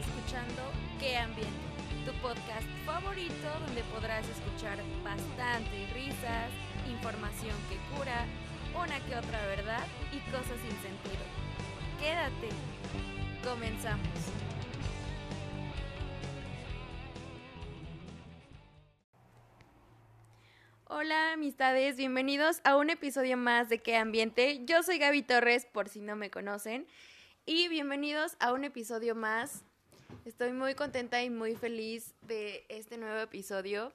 escuchando Qué Ambiente, tu podcast favorito donde podrás escuchar bastante risas, información que cura, una que otra verdad y cosas sin sentido. Quédate. Comenzamos. Hola amistades, bienvenidos a un episodio más de Qué Ambiente. Yo soy Gaby Torres, por si no me conocen, y bienvenidos a un episodio más. Estoy muy contenta y muy feliz de este nuevo episodio.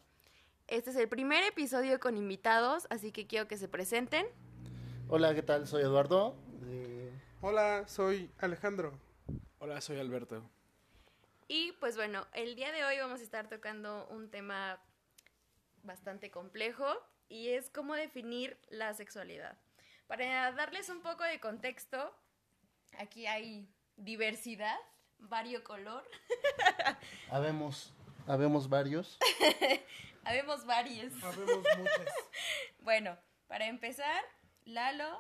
Este es el primer episodio con invitados, así que quiero que se presenten. Hola, ¿qué tal? Soy Eduardo. de- Hola, soy Alejandro. Hola, soy Alberto. Y pues bueno, el día de hoy vamos a estar tocando un tema bastante complejo y es cómo definir la sexualidad. Para darles un poco de contexto, aquí hay diversidad, variocolor, Habemos, habemos varios. habemos varios. Habemos muchas. Bueno, para empezar, Lalo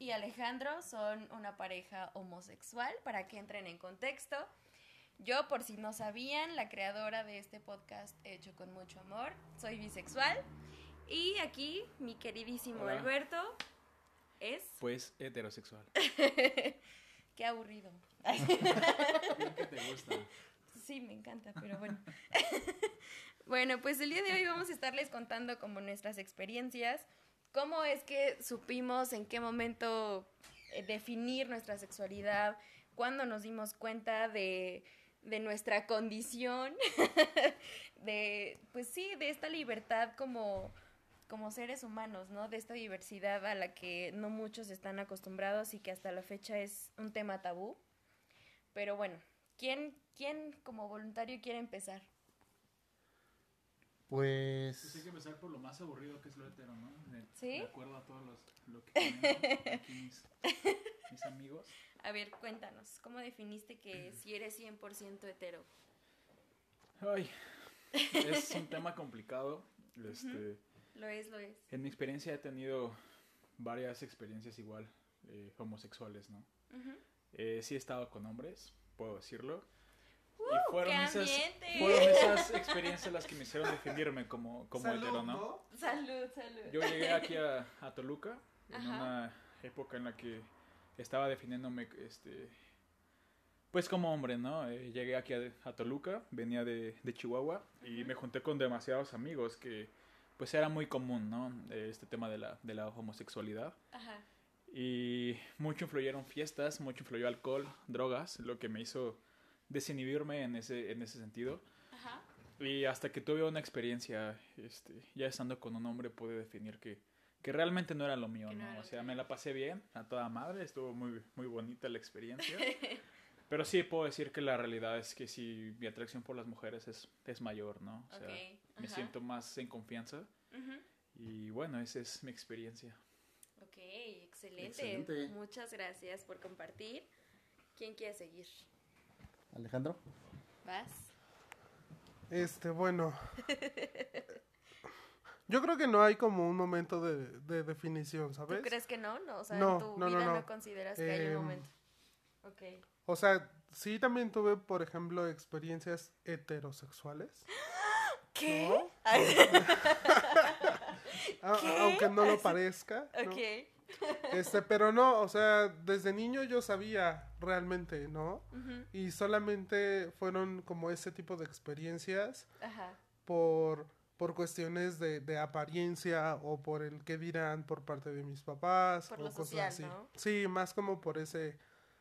y Alejandro son una pareja homosexual, para que entren en contexto. Yo, por si no sabían, la creadora de este podcast hecho con mucho amor, soy bisexual. Y aquí mi queridísimo Hola. Alberto es... Pues heterosexual. Qué aburrido. Bien que te gusta. Sí, me encanta, pero bueno. bueno, pues el día de hoy vamos a estarles contando como nuestras experiencias, cómo es que supimos en qué momento eh, definir nuestra sexualidad, cuándo nos dimos cuenta de, de nuestra condición, de, pues sí, de esta libertad como, como seres humanos, ¿no? De esta diversidad a la que no muchos están acostumbrados y que hasta la fecha es un tema tabú. Pero bueno, ¿quién, quién como voluntario quiere empezar? Pues. hay que empezar por lo más aburrido que es lo hetero, ¿no? De, ¿Sí? De acuerdo a todos los, lo que comentan aquí mis, mis amigos. A ver, cuéntanos, ¿cómo definiste que si eres 100% hetero? Ay, es un tema complicado. Este, Lo es, lo es. En mi experiencia he tenido varias experiencias igual eh, homosexuales, ¿no? Ujú. Eh, sí he estado con hombres, puedo decirlo. ¡Uh, y fueron qué esas, ambiente! fueron esas experiencias las que me hicieron definirme como, como Salud, hetero, ¿no? Salud, salud. Yo llegué aquí a, a Toluca en Ajá. una época en la que estaba definiéndome, este, pues como hombre, ¿no? Eh, llegué aquí a, a Toluca, venía de, de Chihuahua y me junté con demasiados amigos que, pues era muy común, ¿no? Eh, Este tema de la, de la homosexualidad. Ajá. Y mucho influyeron fiestas, mucho influyó alcohol, drogas, lo que me hizo desinhibirme en ese, en ese sentido. Ajá. Y hasta que tuve una experiencia, este, ya estando con un hombre, pude definir que, que realmente no era lo mío, no ¿no? O sea, me la pasé bien, a toda madre, estuvo muy, muy bonita la experiencia. Pero sí puedo decir que la realidad es que sí, mi atracción por las mujeres es, es mayor, ¿no? O sea, Ok, me siento más en confianza. Ujú. Y bueno, esa es mi experiencia. Ok, excelente. Excelente. Muchas gracias por compartir. ¿Quién quiere seguir? Alejandro. ¿Vas? Este, bueno. Yo creo que no hay como un momento de, de definición, ¿Tú ¿sabes? crees que no? no o sea, No, en tu no, no, vida no, no. consideras que hay un Em, momento. Ok. O sea, sí también tuve, por ejemplo, experiencias heterosexuales. ¿Qué? ¿Qué? Aunque no lo parezca. ¿no? Ok. Este, pero no, o sea, desde niño yo sabía realmente, ¿no? Ujú. Y solamente fueron como ese tipo de experiencias Ajá. por, por cuestiones de, de apariencia o por el qué dirán por parte de mis papás Por o lo cosas social, así. ¿no? Sí, más como por ese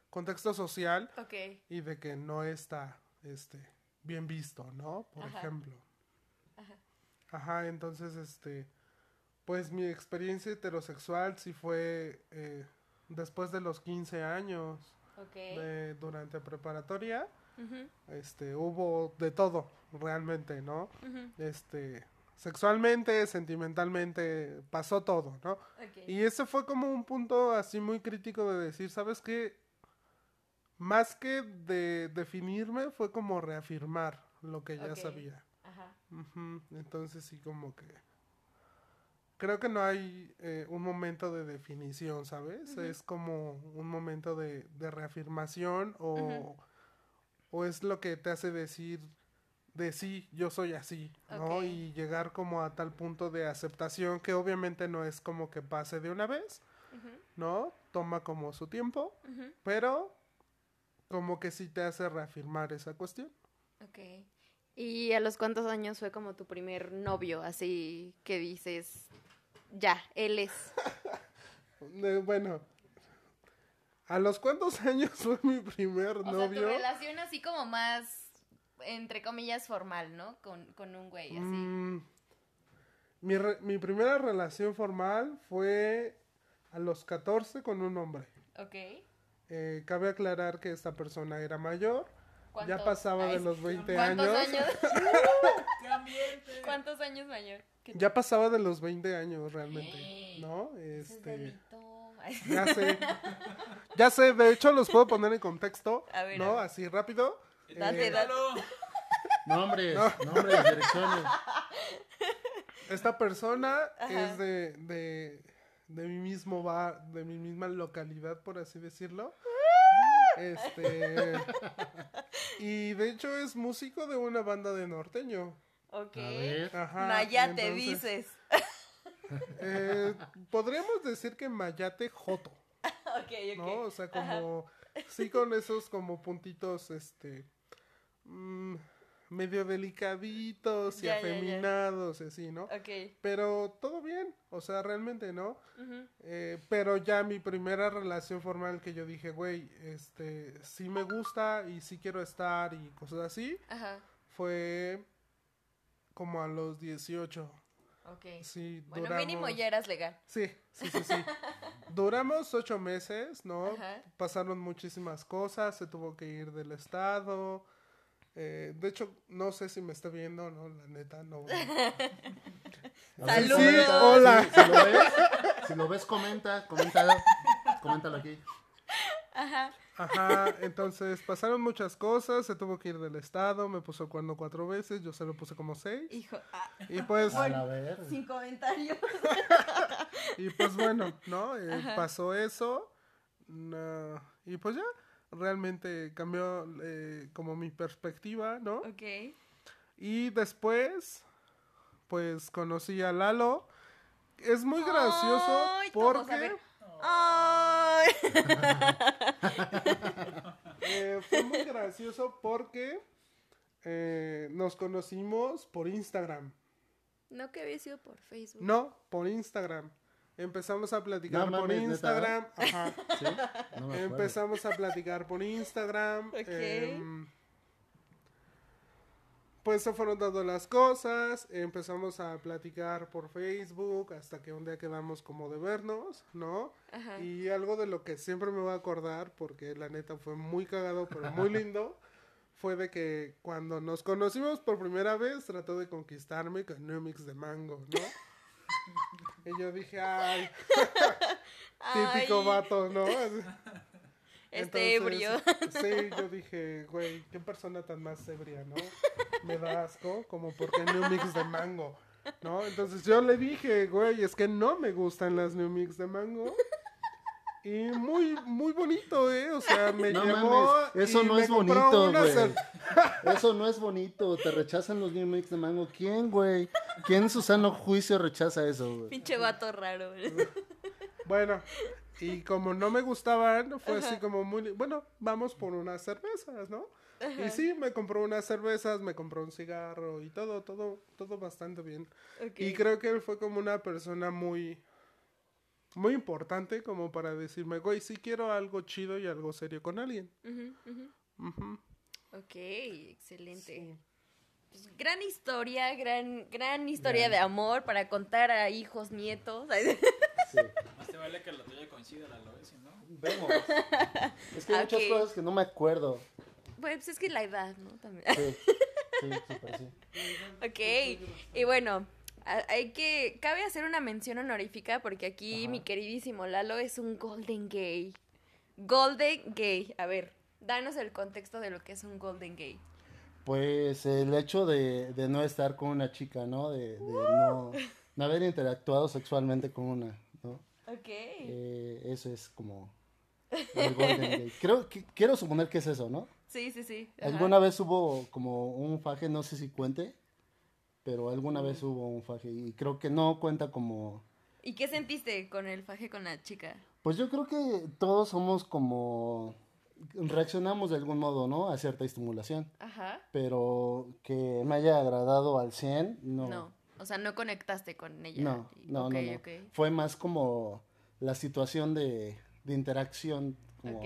contexto social Ok. y de que no está este bien visto, ¿no? Por Ajá. ejemplo. Ajá. Ajá, entonces este pues mi experiencia heterosexual sí fue eh, después de los 15 años de- durante preparatoria, este hubo de todo realmente, ¿no? Este sexualmente, sentimentalmente, pasó todo, ¿no? Y ese fue como un punto así muy crítico de decir, ¿sabes qué? Más que de definirme, fue como reafirmar lo que ya sabía. Ajá. Entonces sí como que... Creo que no hay eh, un momento de definición, ¿sabes? Es como un momento de, de reafirmación o, o es lo que te hace decir de sí, yo soy así, ¿no? Y llegar como a tal punto de aceptación que obviamente no es como que pase de una vez, ¿no? Toma como su tiempo, pero como que sí te hace reafirmar esa cuestión. Ok. ¿Y a los cuántos años fue como tu primer novio? Así que dices, ya, él es. Bueno, ¿a los cuántos años fue mi primer O sea, novio? tu relación así como más, entre comillas, formal, ¿no? Con, con un güey, así. Mm, mi, re- mi primera relación formal fue a los 14 con un hombre. Ok. Eh, cabe aclarar que esta persona era mayor, ya ¿Cuántos- pasaba de los 20 ¿Cuántos años. años? ¿Cuántos años mayor? Ya pasaba de los 20 años realmente, ¿no? Es Este, ya sé. Ya sé, de hecho los puedo poner en contexto, A ver, ¿no? a ver. Así rápido. Date, Eh, date. Nombres, nombres, direcciones. Esta persona Ajá. es de, de, de mi mismo bar, de mi misma localidad, por así decirlo. Este. Y de hecho es músico de una banda de norteño. Ok. A ver. Ajá. Mayate, entonces, dices. eh, podríamos decir que Mayate Joto, ok, ok. ¿no? O sea, como. Sí, con esos como puntitos, este. mm, medio delicaditos y Ya, ya, ya. afeminados, y así, ¿no? Ok. Pero todo bien, o sea, realmente, ¿no? Eh, pero ya mi primera relación formal que yo dije, güey, este, sí me gusta y sí quiero estar y cosas así, Ajá. fue como a los 18. Ok. Sí, Bueno, duramos... mínimo ya eras legal. Sí, sí, sí, sí. duramos ocho meses, ¿no? Ajá. Pasaron muchísimas cosas, se tuvo que ir del estado. eh, de hecho, no sé si me está viendo, ¿no? La neta, no. Saludos. comenta, Hola. Si, si lo ves, si lo ves, comenta, coméntalo. Coméntalo aquí. Ajá. Ajá, entonces pasaron muchas cosas, se tuvo que ir del estado, me puso el cuerno cuatro veces, yo se lo puse como seis. Hijo. ah, Y pues, ver. sin comentarios. y pues bueno, ¿no? Eh, pasó eso. no, y pues ya, realmente cambió eh, como mi perspectiva, ¿no? Ok. Y después, pues conocí a Lalo. Es muy gracioso Ay, porque. Ay. eh, fue muy gracioso porque eh, nos conocimos por Instagram. No que había sido por Facebook. No, por Instagram. Empezamos a platicar No por mames, ¿neta? Instagram. Ajá. ¿Sí? No me acuerdo. Empezamos a platicar por Instagram. Ok. Pues se fueron dando las cosas. Empezamos a platicar por Facebook hasta que un día quedamos como de vernos, ¿no? Ajá. Y algo de lo que siempre me voy a acordar, porque la neta fue muy cagado, pero muy lindo, fue de que cuando nos conocimos por primera vez trató de conquistarme con un mix de mango, ¿no? y yo dije, ay, típico Ay, vato, ¿no? Este ebrio. Sí, yo dije, güey, qué persona tan más ebria, ¿no? Me da asco, como porque New Mix de mango, ¿no? Entonces yo le dije, güey, es que no me gustan las New Mix de mango. Y muy, muy bonito, ¿eh? O sea, me No llevó. mames, eso y no me es bonito, güey. cer- Eso no es bonito. Te rechazan los New Mix de mango. ¿Quién, güey? ¿Quién en su sano juicio rechaza eso, güey? Pinche vato raro. Bueno, y como no me gustaban, fue así como muy. Bueno, vamos por unas cervezas, ¿no? Y sí, me compró unas cervezas, me compró un cigarro y todo, todo, todo bastante bien. Y creo que él fue como una persona muy, muy importante como para decirme, güey, sí quiero algo chido y algo serio con alguien. Ujú. Ok, excelente. Pues, gran historia, gran, gran historia de amor para contar a hijos, nietos. Sí. Vale que la tuya coincida la lo ¿no? Vemos. Es que hay muchas cosas que no me acuerdo. Bueno, pues es que la edad, ¿no? También. Sí, sí, súper sí. Ok, y bueno, hay que, cabe hacer una mención honorífica porque aquí Ajá. mi queridísimo Lalo es un golden gay. Golden gay, a ver, danos el contexto de lo que es un golden gay. Pues el hecho de, de no estar con una chica, ¿no? De, de no, no haber interactuado sexualmente con una. Ok. Eh, eso es como el Golden Gate. Creo que quiero suponer que es eso, ¿no? Sí, sí, sí. ajá. Alguna vez hubo como un faje, no sé si cuente, pero alguna vez hubo un faje y creo que no cuenta como... ¿Y qué sentiste con el faje con la chica? Pues yo creo que todos somos como... reaccionamos de algún modo, ¿no? A cierta estimulación, Ajá. pero que me haya agradado al 100, no. No. O sea, no conectaste con ella. No, Y- no, no, no. Fue más como la situación de, de interacción, como, ok.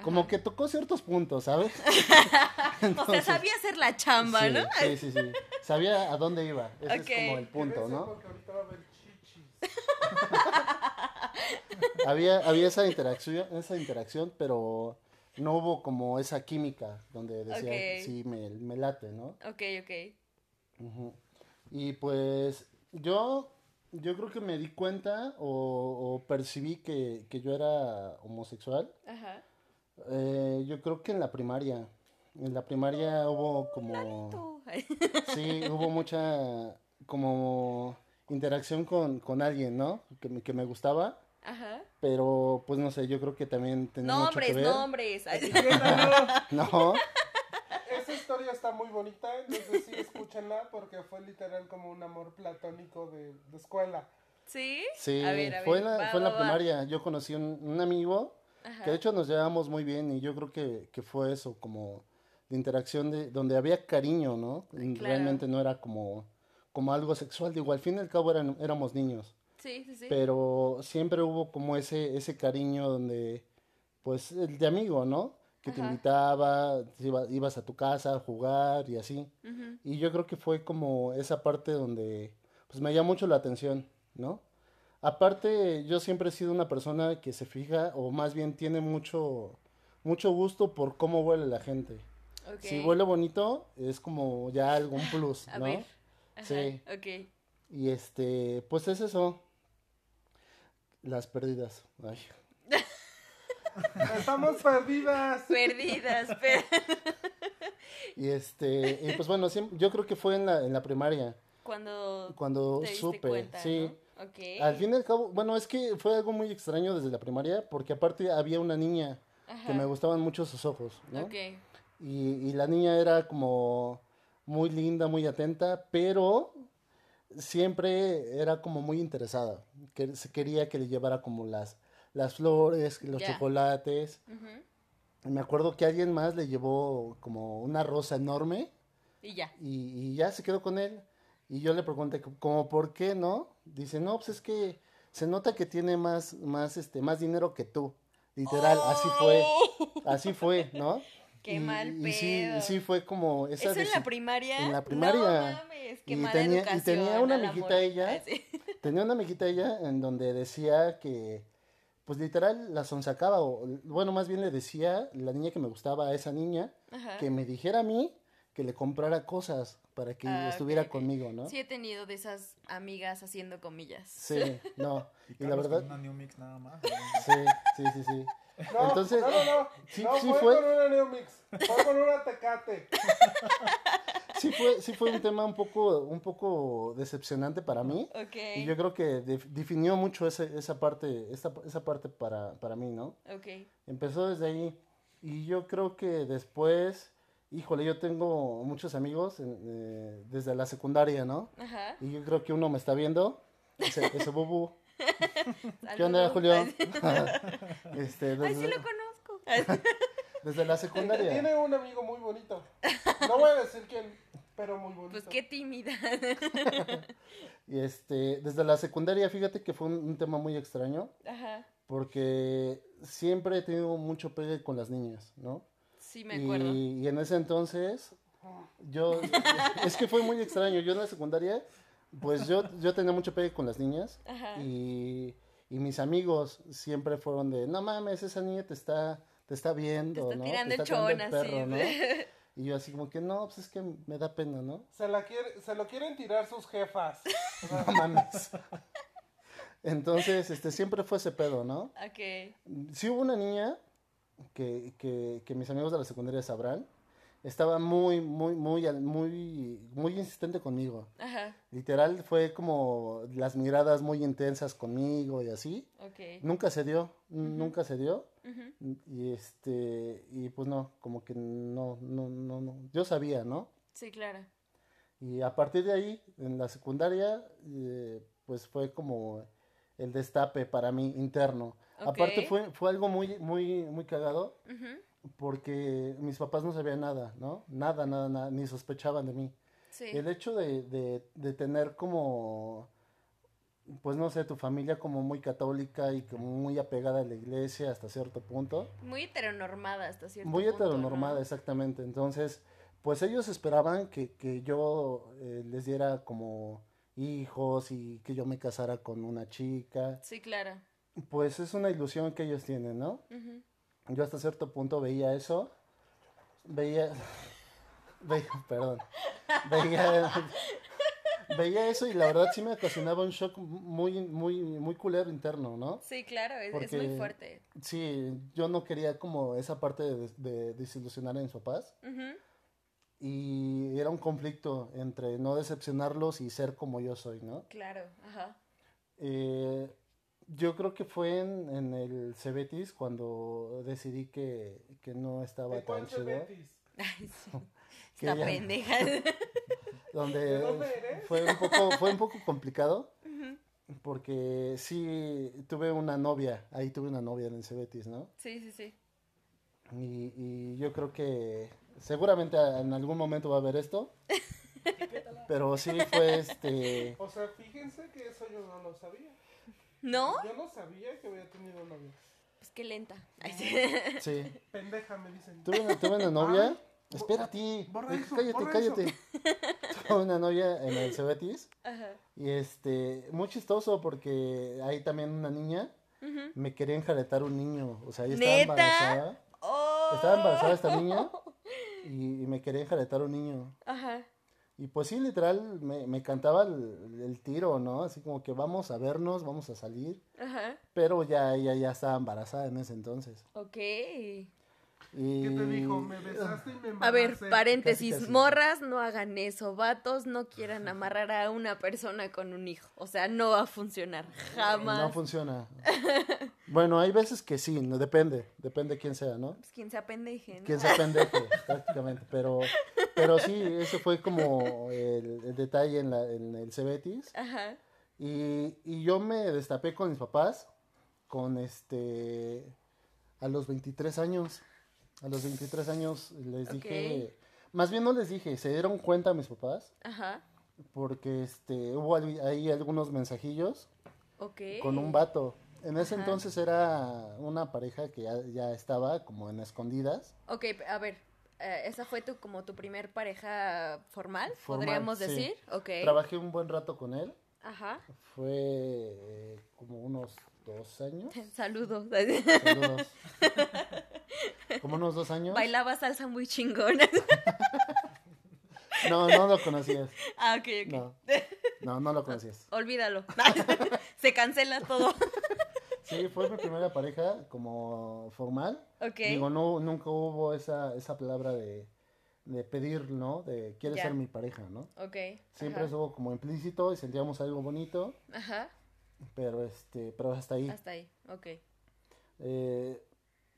como Ajá. que tocó ciertos puntos, ¿sabes? O sea, sabía hacer la chamba, sí, ¿no? sí, sí, sí. Sabía a dónde iba. Ese es como el punto, ¿no? Había, había esa interacción, esa interacción, pero no hubo como esa química donde decía, Ok. sí, me, me late, ¿no? Ok, ok. Ujú. Y pues yo, yo creo que me di cuenta o, o percibí que, que yo era homosexual. Ajá. Eh, yo creo que en la primaria. En la primaria hubo como... Sí, hubo mucha como interacción con, con alguien, ¿no? Que me, que me gustaba. Ajá. Pero, pues no sé, yo creo que también tenía mucho que Nombres, ver. nombres. Entiéndalo. No, está muy bonita, entonces sí, escúchenla porque fue literal como un amor platónico de, de escuela. ¿Sí? sí, A ver, a fue en ver, la, va, fue en la va, va. primaria. Yo conocí un, un amigo Ajá. que de hecho nos llevamos muy bien y yo creo que, que fue eso, como de interacción de donde había cariño, ¿no? Y Claro. Realmente no era como, como algo sexual. Digo, al fin y al cabo eran, éramos niños. Sí, sí, sí. pero siempre hubo como ese, ese cariño donde, pues, el de amigo, ¿no? Que te Ajá. invitaba, iba- ibas a tu casa a jugar y así. Y yo creo que fue como esa parte donde, pues, me llamó mucho la atención, ¿no? Aparte, yo siempre he sido una persona que se fija, o más bien tiene mucho, mucho gusto por cómo huele la gente. Si huele bonito, es como ya algún plus, A ¿no? ver. Ajá. Sí. Ok. Y este, pues es eso. Las pérdidas. Ay. ¡Estamos perdidas! Perdidas, pero... Y este, y pues bueno, yo creo que fue en la, en la primaria, Cuando cuando te diste supe, cuenta, sí. ¿no? Ok. Al fin y al cabo, bueno, es que fue algo muy extraño desde la primaria, porque aparte había una niña que Ajá. me gustaban mucho sus ojos, ¿no? Ok. Y, y la niña era como muy linda, muy atenta, pero siempre era como muy interesada. Que se quería que le llevara como las, las flores, los chocolates. Y Me acuerdo que alguien más le llevó como una rosa enorme Y ya. y, y ya se quedó con él. Y yo le pregunté como por qué, ¿no? Dice, no, pues es que se nota que tiene más, más, este, más dinero que tú. Literal, así fue, así fue, ¿no? Qué Y- mal y sí, pedo. sí fue como esa ¿Eso en la primaria? en la primaria. No mames, qué Y mala tenía- y tenía una amiguita ella. Tenía una amiguita ella en donde decía que, pues literal, la sonsacaba, o bueno, más bien le decía la niña que me gustaba a esa niña, Ajá. que me dijera a mí que le comprara cosas para que Ah, estuviera conmigo, ¿no? Sí he tenido de esas amigas haciendo comillas. Sí, no. Y la verdad, una New Mix nada más. sí, sí, sí, sí. No, Entonces, no, no, no. sí- no sí fue, fue. con una New Mix, fue con una Tecate. Sí fue, sí fue un tema un poco, un poco decepcionante para mí. Ok. Y yo creo que def- definió mucho ese- esa parte, esa, esa parte para, para mí, ¿no? Ok. Empezó desde ahí. Y yo creo que después, híjole, yo tengo muchos amigos en- eh, desde la secundaria, ¿no? Ajá. Y yo creo que uno me está viendo. Ese, ese bubu. ¿Qué onda. Julio? Ay, este, Ay, desde, sí lo conozco. desde la secundaria. Tiene un amigo muy bonito. No voy a decir quién, pero muy bonito. Pues qué tímida. Y este, desde la secundaria, fíjate que fue un, un tema muy extraño. Ajá. Porque siempre he tenido mucho pegue con las niñas, ¿no? Sí, me acuerdo. Y, y en ese entonces, yo, es que fue muy extraño. Yo en la secundaria, pues yo, yo tenía mucho pegue con las niñas. Ajá. Y, y mis amigos siempre fueron de, no mames, esa niña te está, te está viendo, Te está ¿no? tirando te el tirando chon así. perro, ¿no? Y yo así como que, no, pues es que me da pena, ¿no? Se, la quiere, se lo quieren tirar sus jefas. No mames. Entonces, este, siempre fue ese pedo, ¿no? ok. Sí hubo una niña que, que, que mis amigos de la secundaria sabrán. Estaba muy, muy, muy, muy, muy insistente conmigo. Ajá. Literal fue como las miradas muy intensas conmigo y así. Ok. Nunca se dio, nunca se dio. Ujú. Y este, y pues no, como que no, no, no, no. Yo sabía, ¿no? Sí, claro. Y a partir de ahí, en la secundaria, eh, pues fue como el destape para mí interno. Aparte Ok. fue, fue algo muy, muy, muy cagado. Porque mis papás no sabían nada, ¿no? Nada, nada, nada, ni sospechaban de mí. Sí. El hecho de, de, de tener como, pues no sé, tu familia como muy católica y como muy apegada a la iglesia hasta cierto punto. Muy heteronormada hasta cierto Muy punto, heteronormada, ¿no? exactamente. Entonces, pues ellos esperaban que, que yo eh, les diera como hijos y que yo me casara con una chica. Sí, claro. Pues es una ilusión que ellos tienen, ¿no? Ujú. Yo hasta cierto punto veía eso. Veía. veía perdón. Veía. veía eso y la verdad sí me ocasionaba un shock muy, muy, muy culero interno, ¿no? Sí, claro, es, muy fuerte. Sí, yo no quería como esa parte de, de desilusionar a mis papás. Ujú. Y era un conflicto entre no decepcionarlos y ser como yo soy, ¿no? Claro, ajá. Eh, yo creo que fue en, en el Cebetis cuando decidí que, que no estaba ¿De tan chido. Ay, sí. Está ya- pendeja. Donde ¿De dónde eres? fue un poco, fue un poco complicado. Porque sí tuve una novia, ahí tuve una novia en el Cebetis, ¿no? Sí, sí, sí. Y, y yo creo que seguramente en algún momento va a haber esto. Pero sí fue este. O sea, fíjense que eso yo no lo sabía. ¿No? Yo no sabía que había tenido novia. Pues qué lenta. Ay, sí. Sí. Pendeja, me dicen. Tuve una, tuve una novia. Ay, Espérate. borra eso, cállate, borra cállate. Tuve una novia en el Cebetis. Ajá. Y este, muy chistoso porque hay también una niña. Ujú. Me quería enjaretar un niño. O sea, ella estaba ¿Neta? embarazada. Oh. Estaba embarazada esta niña. Y, y me quería enjaretar un niño. Ajá. Y pues sí, literal, me, me cantaba el, el tiro, ¿no? Así como que vamos a vernos, vamos a salir. Ajá. Pero ya ella ya estaba embarazada en ese entonces. Ok. ¿Qué te dijo? Me besaste y me A ver, embaracé. paréntesis, Casi, casi. morras, no hagan eso, vatos, no quieran amarrar a una persona con un hijo, o sea, no va a funcionar, jamás. No funciona. bueno, hay veces que sí, no, depende, depende quién sea, ¿no? Pues quien se apendeje, ¿no? Quién sea pendejo, prácticamente. Pero, pero sí, ese fue como el, el detalle en, la, en el Cebetis. Ajá, Y, y yo me destapé con mis papás con este a los 23 años. A los 23 años les dije, más bien no les dije, se dieron cuenta mis papás ajá, porque este hubo ahí algunos mensajillos con un vato. En ese Ajá. entonces era una pareja que ya, ya estaba como en escondidas. Ok, a ver, eh, ¿esa fue tu, como tu primer pareja formal, Formal, podríamos sí. decir? Ok. Trabajé un buen rato con él. Ajá, Fue eh, como unos dos años. saludos. Saludos. como unos dos años. Bailaba salsa muy chingona. No, no lo conocías. ah, ok, ok. No, no, no lo conocías. Olvídalo. Se cancela todo. Sí, fue mi primera pareja como formal. Ok. Digo, no, nunca hubo esa, esa palabra de, de pedir, ¿no? De quieres ser mi pareja, ¿no? Ok. Siempre estuvo como implícito y sentíamos algo bonito, Ajá, pero este, pero hasta ahí. hasta ahí. Ok. Eh,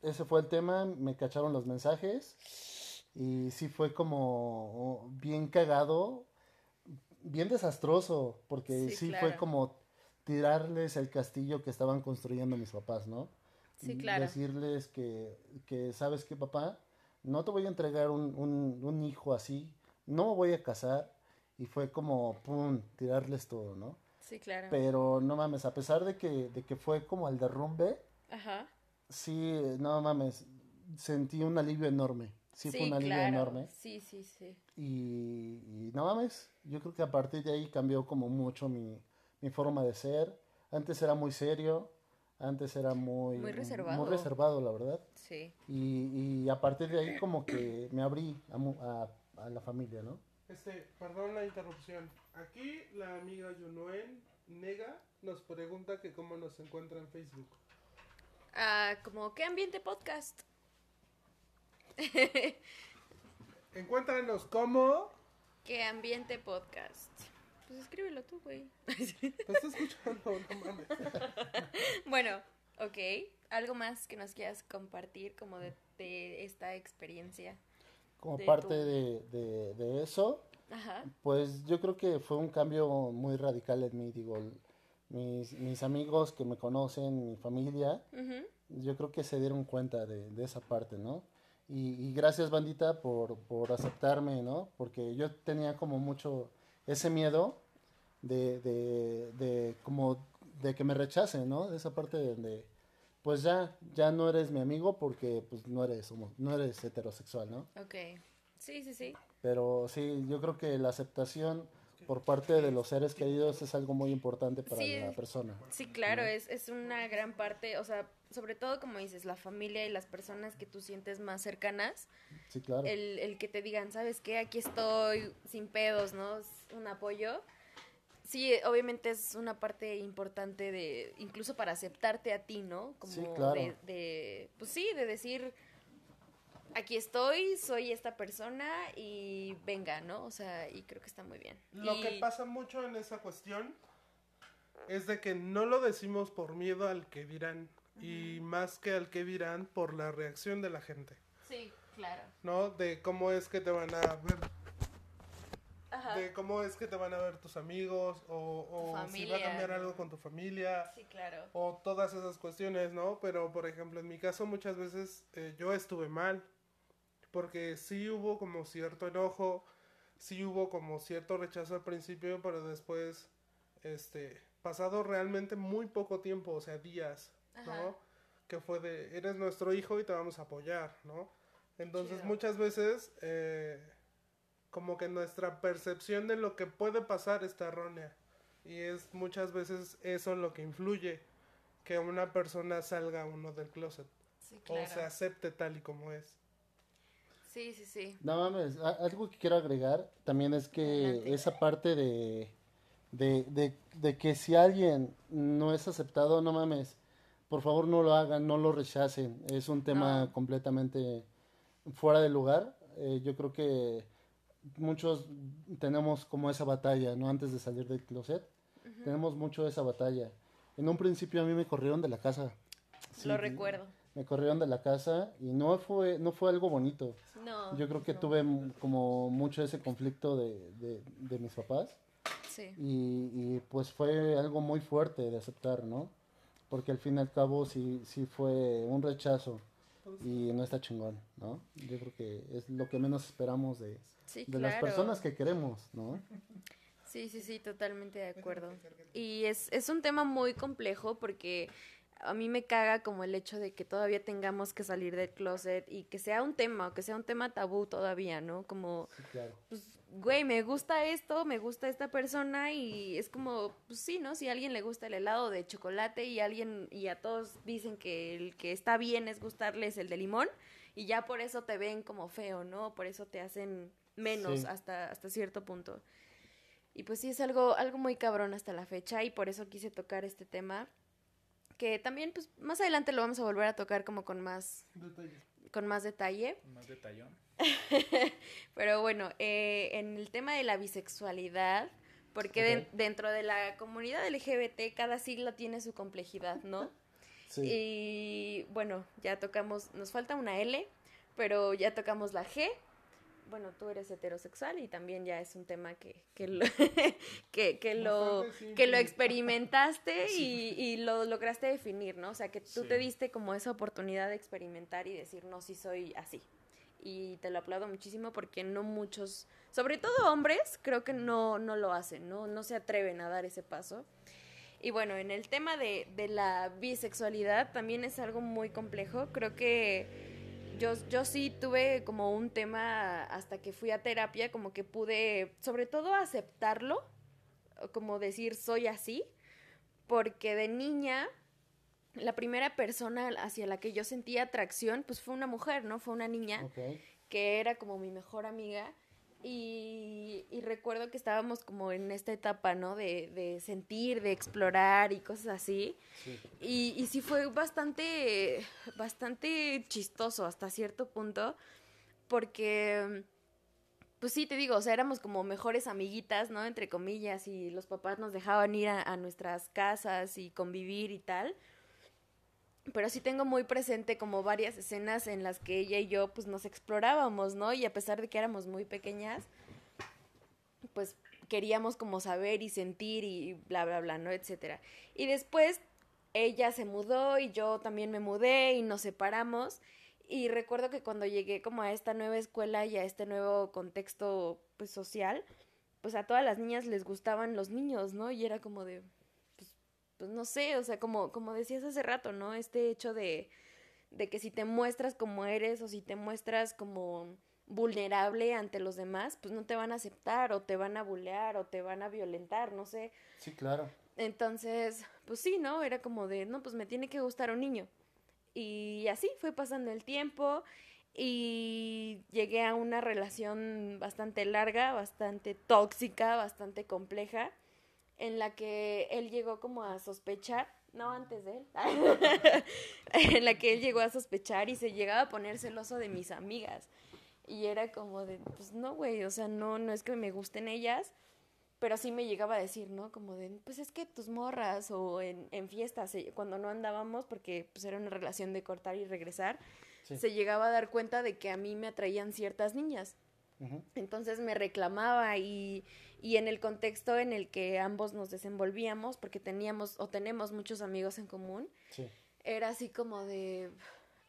ese fue el tema, me cacharon los mensajes y sí fue como bien cagado, bien desastroso, porque Sí, sí, claro. fue como tirarles el castillo que estaban construyendo mis papás, ¿no? Sí, claro. Decirles que, que ¿sabes qué, papá? No te voy a entregar un, un, un hijo así, no me voy a casar. Y fue como, pum, tirarles todo, ¿no? Sí, claro. Pero no mames, a pesar de que, de que fue como el derrumbe, Ajá. Sí, no mames, sentí un alivio enorme. Sí, fue un alivio claro. enorme. Sí, sí, sí. Y, y no mames, yo creo que a partir de ahí cambió como mucho mi, mi forma de ser. Antes era muy serio, antes era muy... Muy reservado. Muy reservado, la verdad. Sí. Y, y a partir de ahí como que me abrí a, mu- a, a la familia, ¿no? Este, perdón la interrupción. Aquí la amiga Yunuen Nega nos pregunta que cómo nos encuentra en Facebook. Ah, como, ¿qué ambiente podcast? Encuéntranos como... ¿Qué ambiente podcast? Pues escríbelo tú, güey. Te está escuchando, no mames. bueno, ok. ¿Algo más que nos quieras compartir como de, de esta experiencia? Como de parte tu- de, de, de eso, Ajá. pues yo creo que fue un cambio muy radical en mí, digo, mis, mis amigos que me conocen, mi familia, Ujú. yo creo que se dieron cuenta de, de esa parte, ¿no? Y, y gracias, bandita, por, por aceptarme, ¿no? Porque yo tenía como mucho ese miedo de, de, de como de que me rechacen, ¿no? De esa parte donde, pues ya, ya no eres mi amigo porque pues no eres, homo- no eres heterosexual, ¿no? Ok. Sí, sí, sí. Pero sí, yo creo que la aceptación por parte de los seres queridos es algo muy importante para Sí. la persona. Sí, claro, es, es una gran parte, o sea, sobre todo como dices, la familia y las personas que tú sientes más cercanas, Sí, claro. el, el que te digan, ¿sabes qué? Aquí estoy sin pedos, ¿no? Es un apoyo. Sí, obviamente es una parte importante de, incluso para aceptarte a ti, ¿no? Como Sí, claro. de, de, pues sí, de decir, aquí estoy, soy esta persona y venga, ¿no? O sea, y creo que está muy bien. Lo Y- que pasa mucho en esa cuestión es de que no lo decimos por miedo al que dirán y más que al que dirán por la reacción de la gente, Sí, claro. ¿no? De cómo es que te van a ver, Ajá. de cómo es que te van a ver tus amigos o, si va a cambiar algo con tu familia Sí, claro. o todas esas cuestiones, ¿no? Pero, por ejemplo, en mi caso muchas veces eh, yo estuve mal, porque sí hubo como cierto enojo, sí hubo como cierto rechazo al principio, pero después, este, pasado realmente muy poco tiempo, o sea, días, ¿no? Que fue de, eres nuestro hijo y te vamos a apoyar, ¿no? Entonces Chido. muchas veces, eh, como que nuestra percepción de lo que puede pasar está errónea. Y es muchas veces eso lo que influye que una persona salga uno del closet Sí, o se acepte tal y como es. Sí, sí, sí. No mames, algo que quiero agregar también es que Adelante. esa parte de, de, de, de que si alguien no es aceptado, no mames, por favor no lo hagan, no lo rechacen. Es un tema No. completamente fuera de lugar. Eh, yo creo que muchos tenemos como esa batalla, ¿no? Antes de salir del closet, tenemos mucho esa batalla. En un principio a mí me corrieron de la casa. Sí, Lo recuerdo. Me corrieron de la casa y no fue, no fue algo bonito. No. Yo creo que no. tuve como mucho ese conflicto de, de, de mis papás Sí. y, y, pues fue algo muy fuerte de aceptar, ¿no? Porque al fin y al cabo sí, sí fue un rechazo y no está chingón, ¿no? Yo creo que es lo que menos esperamos de, Sí, de las personas que queremos, ¿no? Sí, sí, sí, totalmente de acuerdo. Y es, es un tema muy complejo porque a mí me caga como el hecho de que todavía tengamos que salir del closet y que sea un tema, o que sea un tema tabú todavía, ¿no? Como, Sí, claro. pues, güey, me gusta esto, me gusta esta persona y es como, pues sí, ¿no? Si a alguien le gusta el helado de chocolate y alguien, y a todos dicen que el que está bien es gustarles el de limón y ya por eso te ven como feo, ¿no? Por eso te hacen menos Sí. hasta, hasta cierto punto. Y pues sí, es algo, algo muy cabrón hasta la fecha y por eso quise tocar este tema. Que también, pues, más adelante lo vamos a volver a tocar como con más, con más detalle. Más detallón. Pero bueno, eh, en el tema de la bisexualidad, porque de- dentro de la comunidad LGBT cada sigla tiene su complejidad, ¿no? Sí. Y bueno, ya tocamos, nos falta una L, pero ya tocamos la G. Bueno, tú eres heterosexual y también ya es un tema que, que lo, que, que lo, que lo experimentaste y, y lo lograste definir, ¿no? O sea, que tú Sí. te diste como esa oportunidad de experimentar y decir, no, sí soy así. Y te lo aplaudo muchísimo porque no muchos, sobre todo hombres, creo que no, no lo hacen, ¿no? No se atreven a dar ese paso. Y bueno, en el tema de, de la bisexualidad también es algo muy complejo. Creo que yo, yo sí tuve como un tema hasta que fui a terapia, como que pude, sobre todo, aceptarlo, como decir soy así, porque de niña la primera persona hacia la que yo sentía atracción, pues fue una mujer, ¿no? Fue una niña que era como mi mejor amiga. Y, y recuerdo que estábamos como en esta etapa, ¿no? De, de sentir, de explorar y cosas así. Sí. Y, y sí fue bastante, bastante chistoso hasta cierto punto, porque, pues sí, te digo, o sea, éramos como mejores amiguitas, ¿no? Entre comillas, y los papás nos dejaban ir a, a nuestras casas y convivir y tal. Pero sí tengo muy presente como varias escenas en las que ella y yo pues nos explorábamos, ¿no? Y a pesar de que éramos muy pequeñas, pues queríamos como saber y sentir y bla, bla, bla, ¿no? Etcétera. Y después ella se mudó y yo también me mudé y nos separamos. Y recuerdo que cuando llegué como a esta nueva escuela y a este nuevo contexto pues social, pues a todas las niñas les gustaban los niños, ¿no? Y era como de, pues, no sé, o sea, como, como decías hace rato, ¿no? Este hecho de, de que si te muestras como eres o si te muestras como vulnerable ante los demás, pues no te van a aceptar o te van a bulear o te van a violentar, no sé. Sí, claro. Entonces, pues sí, ¿no? Era como de, no, pues me tiene que gustar un niño. Y así fue pasando el tiempo y llegué a una relación bastante larga, bastante tóxica, bastante compleja, en la que él llegó como a sospechar, no antes de él, en la que él llegó a sospechar y se llegaba a poner celoso de mis amigas. Y era como de, pues no, güey, o sea, no, no es que me gusten ellas, pero sí me llegaba a decir, ¿no? Como de, pues es que tus morras o en, en fiestas, eh, cuando no andábamos, porque pues era una relación de cortar y regresar, Sí. se llegaba a dar cuenta de que a mí me atraían ciertas niñas. Entonces me reclamaba y, y en el contexto en el que ambos nos desenvolvíamos, porque teníamos o tenemos muchos amigos en común, Sí. era así como de,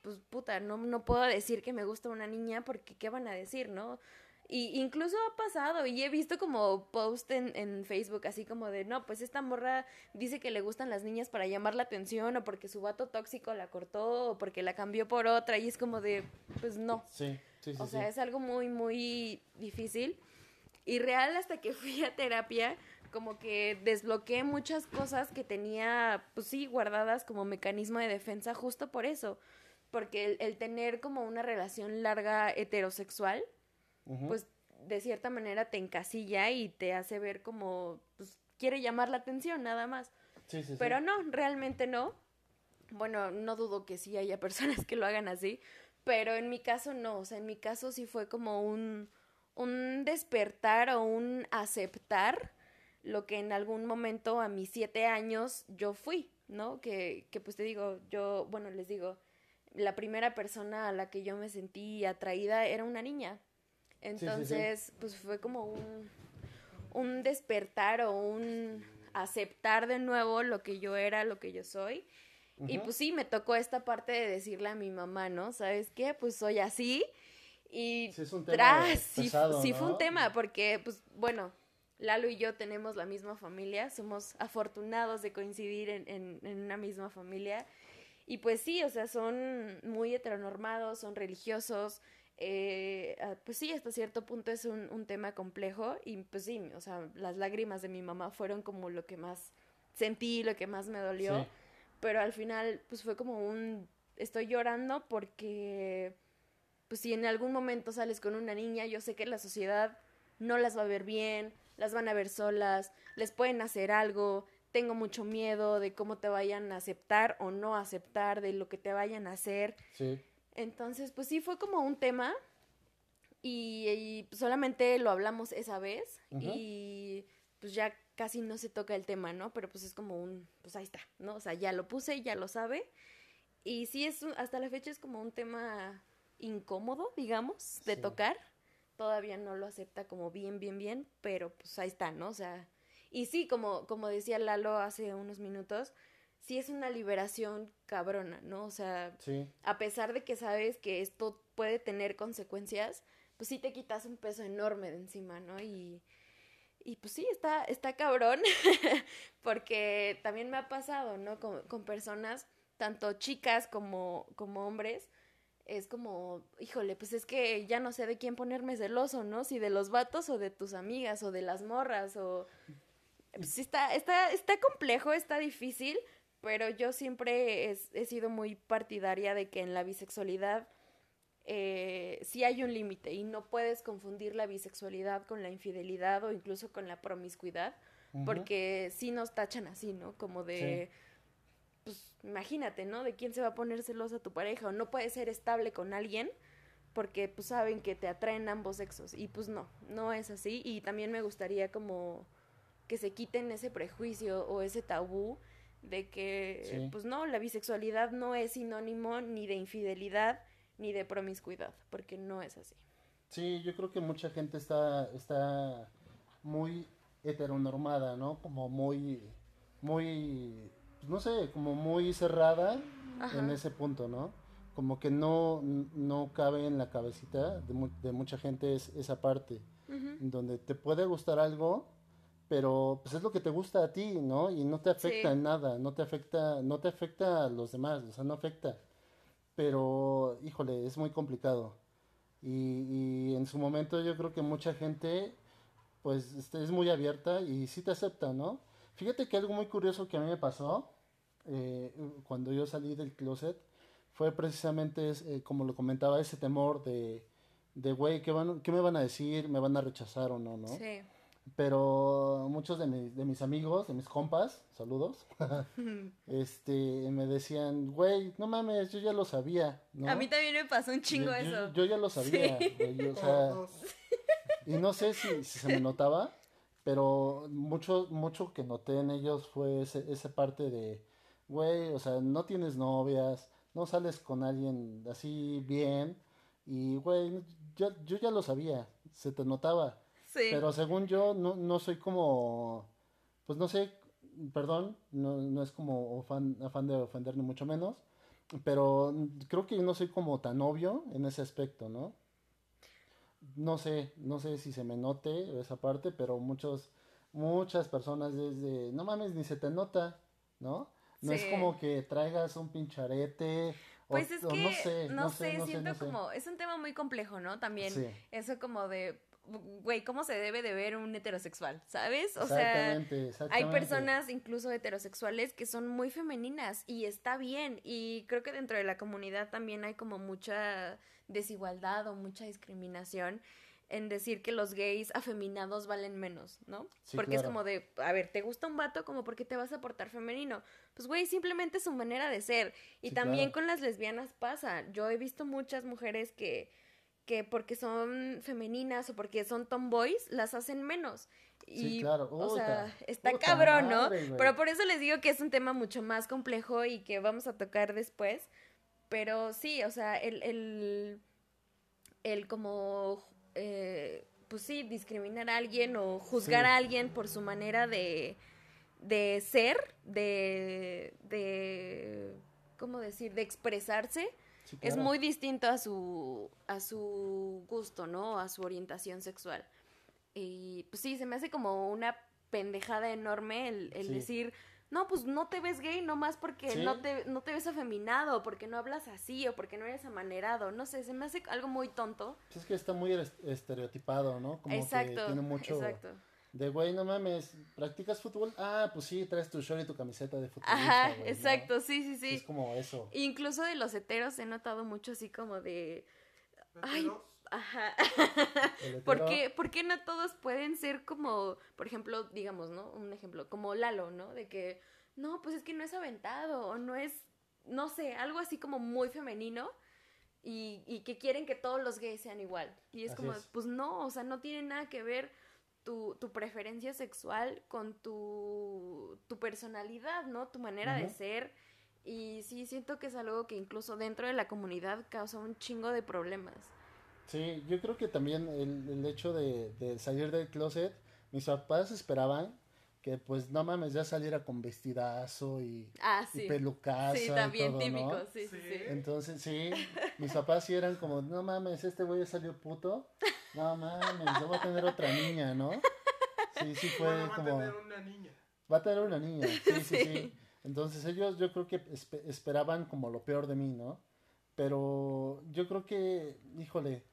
pues puta, no, no puedo decir que me gusta una niña porque qué van a decir, ¿no? Y incluso ha pasado y he visto como post en, en Facebook así como de, no, pues esta morra dice que le gustan las niñas para llamar la atención o porque su vato tóxico la cortó o porque la cambió por otra y es como de, pues no. Sí, sí, sí. O sí. sea, es algo muy, muy difícil. Y real hasta que fui a terapia, como que desbloqueé muchas cosas que tenía, pues sí, guardadas como mecanismo de defensa justo por eso. Porque el, el tener como una relación larga heterosexual, pues de cierta manera te encasilla y te hace ver como, pues quiere llamar la atención nada más. Sí, sí, sí. Pero no, realmente no. Bueno, no dudo que sí haya personas que lo hagan así, pero en mi caso no, o sea, en mi caso sí fue como un, un despertar o un aceptar lo que en algún momento a mis siete años yo fui, ¿no? Que, que pues te digo, yo, bueno, les digo, la primera persona a la que yo me sentí atraída era una niña. sí. Entonces, pues fue como un, un despertar o un aceptar de nuevo lo que yo era, lo que yo soy. Y pues sí, me tocó esta parte de decirle a mi mamá, ¿no? ¿Sabes qué? Pues soy así. Y Sí, es un tema tras, sí, sí fue un tema, porque, pues, bueno, Lalo y yo tenemos la misma familia, somos afortunados de coincidir en, en, en una misma familia. Y pues sí, o sea, son muy heteronormados, son religiosos. eh, ah, pues sí, hasta cierto punto es un, un tema complejo. Y pues sí, o sea, las lágrimas de mi mamá fueron como lo que más sentí, lo que más me dolió Sí. Pero al final pues fue como un estoy llorando porque pues si en algún momento sales con una niña, yo sé que la sociedad no las va a ver bien, las van a ver solas, les pueden hacer algo, tengo mucho miedo de cómo te vayan a aceptar o no aceptar, de lo que te vayan a hacer. Sí. Entonces, pues sí fue como un tema y, y solamente lo hablamos esa vez y pues ya casi no se toca el tema, ¿no? Pero pues es como un, pues ahí está, ¿no? O sea, ya lo puse, ya lo sabe. Y sí es, un- hasta la fecha es como un tema incómodo, digamos, de Sí. tocar. Todavía no lo acepta como bien, bien, bien, pero pues ahí está, ¿no? O sea, y sí, como, como decía Lalo hace unos minutos, sí es una liberación cabrona, ¿no? O sea, Sí. a pesar de que sabes que esto puede tener consecuencias, pues sí te quitas un peso enorme de encima, ¿no? Y, y pues sí, está, está cabrón, porque también me ha pasado, ¿no? Con, con personas, tanto chicas como, como hombres, es como, híjole, pues es que ya no sé de quién ponerme celoso, ¿no? Si de los vatos o de tus amigas o de las morras o... Pues está, está, está complejo, está difícil, pero yo siempre he sido muy partidaria de que en la bisexualidad eh, sí hay un límite y no puedes confundir la bisexualidad con la infidelidad o incluso con la promiscuidad, porque sí nos tachan así, ¿no? Como de, pues imagínate, ¿no? De quién se va a poner celosa tu pareja o no puedes ser estable con alguien porque pues saben que te atraen ambos sexos y pues no, no es así y también me gustaría como que se quiten ese prejuicio o ese tabú de que, Sí. pues no, la bisexualidad no es sinónimo ni de infidelidad ni de promiscuidad, porque no es así. Sí, yo creo que mucha gente está, está muy heteronormada, ¿no? Como muy, muy, pues, no sé, como muy cerrada Ajá. en ese punto, ¿no? Como que no, no cabe en la cabecita de, mu- de mucha gente es, esa parte, donde te puede gustar algo, pero pues es lo que te gusta a ti, ¿no? Y no te afecta Sí. en nada, no te afecta, no te afecta a los demás, o sea, no afecta. Pero, híjole, es muy complicado. Y, y en su momento yo creo que mucha gente, pues, este, es muy abierta y sí te acepta, ¿no? Fíjate que algo muy curioso que a mí me pasó eh, cuando yo salí del closet fue precisamente, eh, como lo comentaba, ese temor de, de güey, ¿qué, ¿qué me van a decir? ¿Me van a rechazar o no, no? Sí. Pero muchos de, mis- de mis amigos, de mis compas, saludos, este, me decían, güey, no mames, yo ya lo sabía, ¿no? A mí también me pasó un chingo yo, eso. Yo, ya lo sabía, Sí. güey, o sea, y no sé si, si se me notaba, pero mucho, mucho que noté en ellos fue ese, esa parte de, güey, o sea, no tienes novias, no sales con alguien así bien, y güey, yo, yo ya lo sabía, se te notaba. Sí. Pero según yo, no, no soy como, pues no sé, perdón, no, no es como afán, afán de ofender ni mucho menos, pero creo que no soy como tan obvio en ese aspecto, ¿no? No sé, no sé si se me note esa parte, pero muchos, muchas personas desde, no mames, ni se te nota, ¿no? No es como que traigas un pincharete, o- Pues es o que, no sé, no sé, no siento no sé. como, es un tema muy complejo, ¿no? También Sí. eso como de, güey, ¿cómo se debe de ver un heterosexual? ¿Sabes? O sea, Exactamente, hay personas incluso heterosexuales que son muy femeninas y está bien. Y creo que dentro de la comunidad también hay como mucha desigualdad o mucha discriminación en decir que los gays afeminados valen menos, ¿no? Sí, Porque es como de, a ver, ¿te gusta un vato como porque te vas a portar femenino? Pues güey, simplemente es su manera de ser. Y Sí, también claro. con las lesbianas pasa. Yo he visto muchas mujeres que que porque son femeninas o porque son tomboys las hacen menos. Y, Sí, claro. o sea, está cabrón, ¿no? madre. Pero por eso les digo que es un tema mucho más complejo y que vamos a tocar después. Pero sí, o sea, el, el, el como, eh, pues sí, discriminar a alguien o juzgar Sí. a alguien por su manera de, de ser, de, de, ¿cómo decir? De expresarse, Sí, es muy distinto a su, a su gusto, ¿no? A su orientación sexual. Y pues sí, se me hace como una pendejada enorme el, el Sí. decir, no, pues no te ves gay nomás porque Sí. no, te, no te ves afeminado, porque no hablas así o porque no eres amanerado. No sé, se me hace algo muy tonto. Pues es que está muy est- estereotipado, ¿no? Como exacto. que tiene mucho Exacto. De, güey, no mames, ¿practicas fútbol? Ah, pues sí, traes tu short y tu camiseta de fútbol. Ajá, exacto, sí, sí, sí. Es como eso. Incluso de los heteros he notado mucho así como de, Ay, ajá. ¿Por qué, por qué no todos pueden ser como, por ejemplo, digamos, ¿no? Un ejemplo, como Lalo, ¿no? De que, no, pues es que no es aventado, o no es, no sé, algo así como muy femenino y, y que quieren que todos los gays sean igual. Y es Así como, es. pues no, o sea, no tiene nada que ver tu, tu preferencia sexual con tu, tu personalidad, ¿no? Tu manera de Ujú. ser. Y sí, siento que es algo que incluso dentro de la comunidad causa un chingo de problemas. Sí, yo creo que también el, el hecho de, de salir del closet, mis papás esperaban que pues no mames, ya saliera con vestidazo y, Ah, y sí. pelucaza Sí, y también todo, típico, ¿no? sí, sí, Sí. sí. Entonces, sí, mis papás sí eran como, no mames, este güey ya salió puto. No mames, yo voy a tener otra niña, ¿no? Sí, sí fue bueno, va a como, tener una niña. va a tener una niña, sí, sí, Sí. sí. Entonces ellos yo creo que espe- esperaban como lo peor de mí, ¿no? Pero yo creo que, híjole,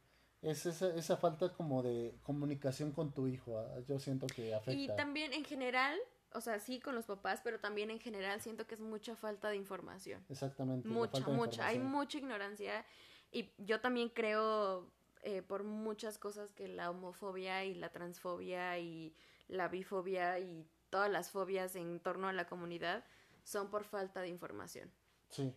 es esa, esa falta como de comunicación con tu hijo, ah, yo siento que Y afecta. también en general, o sea, sí con los papás, pero también en general siento que es mucha falta de información. Exactamente. Mucha, mucha. Hay mucha ignorancia y yo también creo eh, por muchas cosas que la homofobia y la transfobia y la bifobia y todas las fobias en torno a la comunidad son por falta de información. Sí,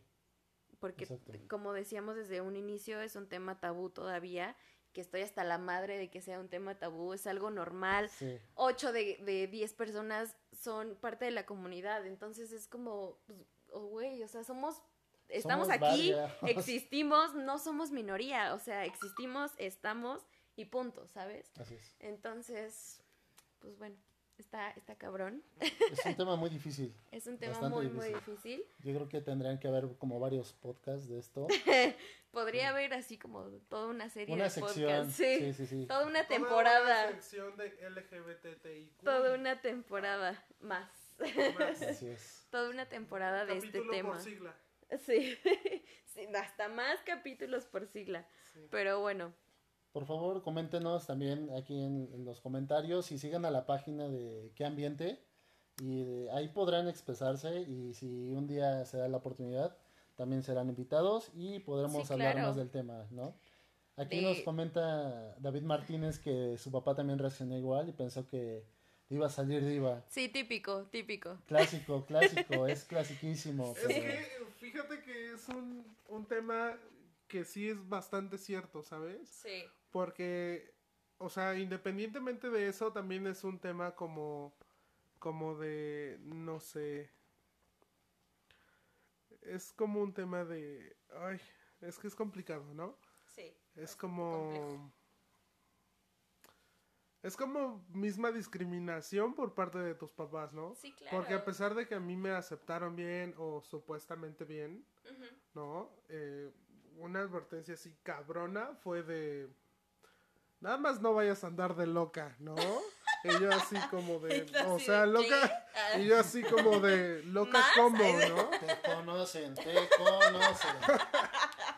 Porque, como decíamos desde un inicio, es un tema tabú todavía, que estoy hasta la madre de que sea un tema tabú, es algo normal. sí. 8 de, de 10 personas son parte de la comunidad. Entonces es como, pues, oh, güey, o sea, somos, estamos Somos aquí, varias. existimos, no somos minoría, o sea, existimos, estamos y punto, ¿sabes? Así es. Entonces, pues bueno, está, está cabrón. Es un tema muy difícil. Es un tema muy, muy difícil. Yo creo que tendrían que haber como varios podcasts de esto. Podría haber así como toda una serie Una de sección. podcasts. Sí, Sí, sí, sí. toda una Toda una temporada. sección de LGBTIQ. Toda una temporada más. más. Así es. Toda una temporada de este Capítulo tema. por sigla. Sí. sí, hasta más capítulos por sigla. Sí. Pero bueno, Por favor, coméntenos también aquí en, en los comentarios y sigan a la página de qué ambiente y de- ahí podrán expresarse y si un día se da la oportunidad también serán invitados y podremos Sí, hablar claro. más del tema, ¿no? Aquí De- nos comenta David Martínez que su papá también reaccionó igual y pensó que iba a salir diva. sí, típico, típico. Clásico, clásico, es clasiquísimo. Es que fíjate que es un, un tema que sí es bastante cierto, ¿sabes? Sí. Porque, o sea, independientemente de eso, también es un tema como, como de, no sé, es como un tema de, ay, es que es complicado, ¿no? Sí. Es complejo. Es como misma discriminación por parte de tus papás, ¿no? Sí, claro. Porque a pesar de que a mí me aceptaron bien o supuestamente bien. ¿no? Eh, una advertencia así cabrona fue de... Nada más no vayas a andar de loca, ¿no? Y yo así como de... O sea, loca... ¿qué? Y yo así como de... Loca ¿Más? como, ¿no? Te conocen, te conocen.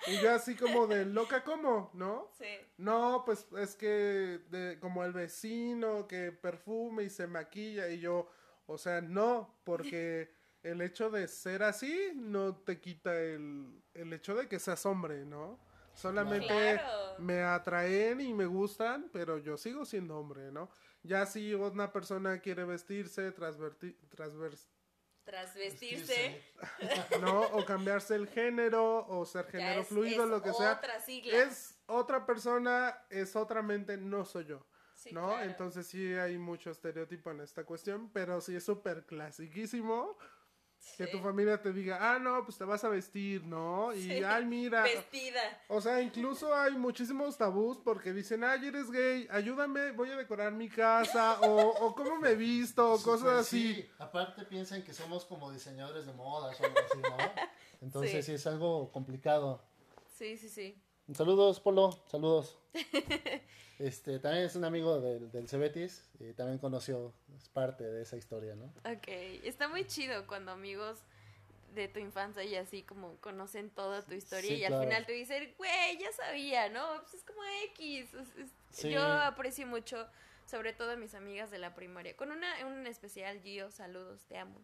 Y yo así como de... Loca como, ¿no? Sí. No, pues es que de, como el vecino que perfume y se maquilla y yo, o sea, no, porque el hecho de ser así no te quita el, el hecho de que seas hombre, ¿no? Solamente Claro. me atraen y me gustan, pero yo sigo siendo hombre, ¿no? Ya si una persona quiere vestirse, transverti- transvers- Tras vestirse. ¿no? O cambiarse el género, o ser género es- fluido, es lo que sea. Sigla. Es otra persona, es otra mente, no soy yo. Sí, ¿no? claro. Entonces sí hay mucho estereotipo en esta cuestión, pero sí es súper clasiquísimo que tu familia te diga, ah, no, pues te vas a vestir, ¿no? Y, Sí. ay, mira. Vestida. O sea, incluso hay muchísimos tabús porque dicen, ay, eres gay, ayúdame, voy a decorar mi casa, o, o cómo me visto, o cosas así. sí. Aparte piensan que somos como diseñadores de modas o algo así, ¿no? Entonces Sí. sí. es algo complicado. Sí, sí, sí. Saludos, Polo, saludos. Este, también es un amigo del, del Cebetis y también conoció, es parte de esa historia, ¿no? Ok, está muy chido cuando amigos de tu infancia y así como conocen toda tu historia Sí, y al claro. final te dicen, güey, ya sabía, ¿no? Pues es como X. es- es- Sí. Yo aprecio mucho, sobre todo a mis amigas de la primaria. Con una, un especial, Gio, saludos, te amo.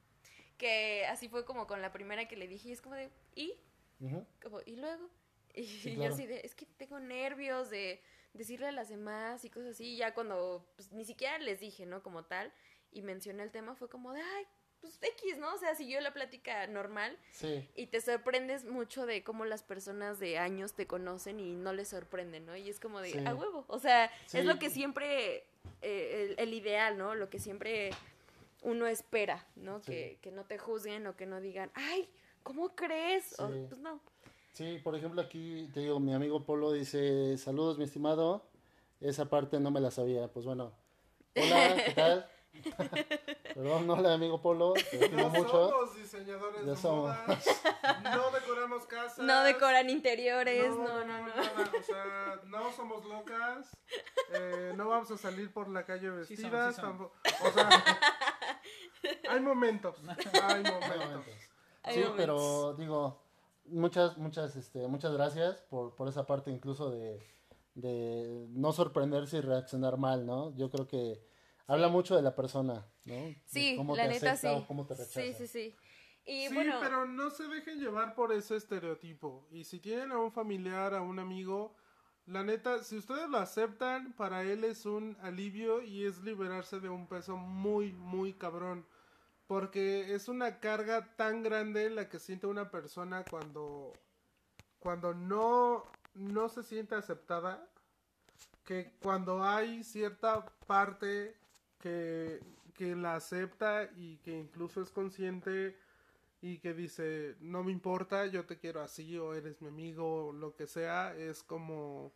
Que así fue como con la primera que le dije y es como de, ¿y? Ujú. Como, ¿y luego? Y yo claro. así de, es que tengo nervios de decirle a las demás y cosas así. Y ya cuando, pues ni siquiera les dije, ¿no? Como tal, y mencioné el tema, fue como de, ay, pues X, ¿no? O sea, siguió la plática normal Sí, y te sorprendes mucho de cómo las personas de años te conocen y no les sorprenden, ¿no? Y es como de, Sí. a huevo. O sea, Sí. es lo que siempre, eh, el, el ideal, ¿no? Lo que siempre uno espera, ¿no? Sí. Que, que no te juzguen o que no digan, ay, ¿cómo crees? O, pues no. Sí, por ejemplo aquí te digo, mi amigo Polo dice, saludos mi estimado, esa parte no me la sabía, pues bueno, hola, ¿qué tal? Perdón, hola amigo Polo, te estimo No mucho. somos diseñadores Ya de somos. modas, no decoramos casas. No decoran interiores, no, no, no. nada, O sea, no somos locas, eh, no vamos a salir por la calle Sí son, vestidas. sí o sea, hay momentos, hay Hay momentos. Sí, momentos. pero digo, muchas, muchas, este, muchas gracias por, por esa parte incluso de, de no sorprenderse y reaccionar mal, ¿no? Yo creo que habla mucho de la persona, ¿no? Sí, cómo la te neta sí. o cómo te rechaza. Sí, sí, sí. Y sí, bueno, pero no se dejen llevar por ese estereotipo. Y si tienen a un familiar, a un amigo, la neta, si ustedes lo aceptan, para él es un alivio y es liberarse de un peso muy, muy cabrón. Porque es una carga tan grande la que siente una persona cuando, cuando no, no se siente aceptada, que cuando hay cierta parte que que la acepta y que incluso es consciente y que dice, no me importa, yo te quiero así o eres mi amigo o lo que sea, es como,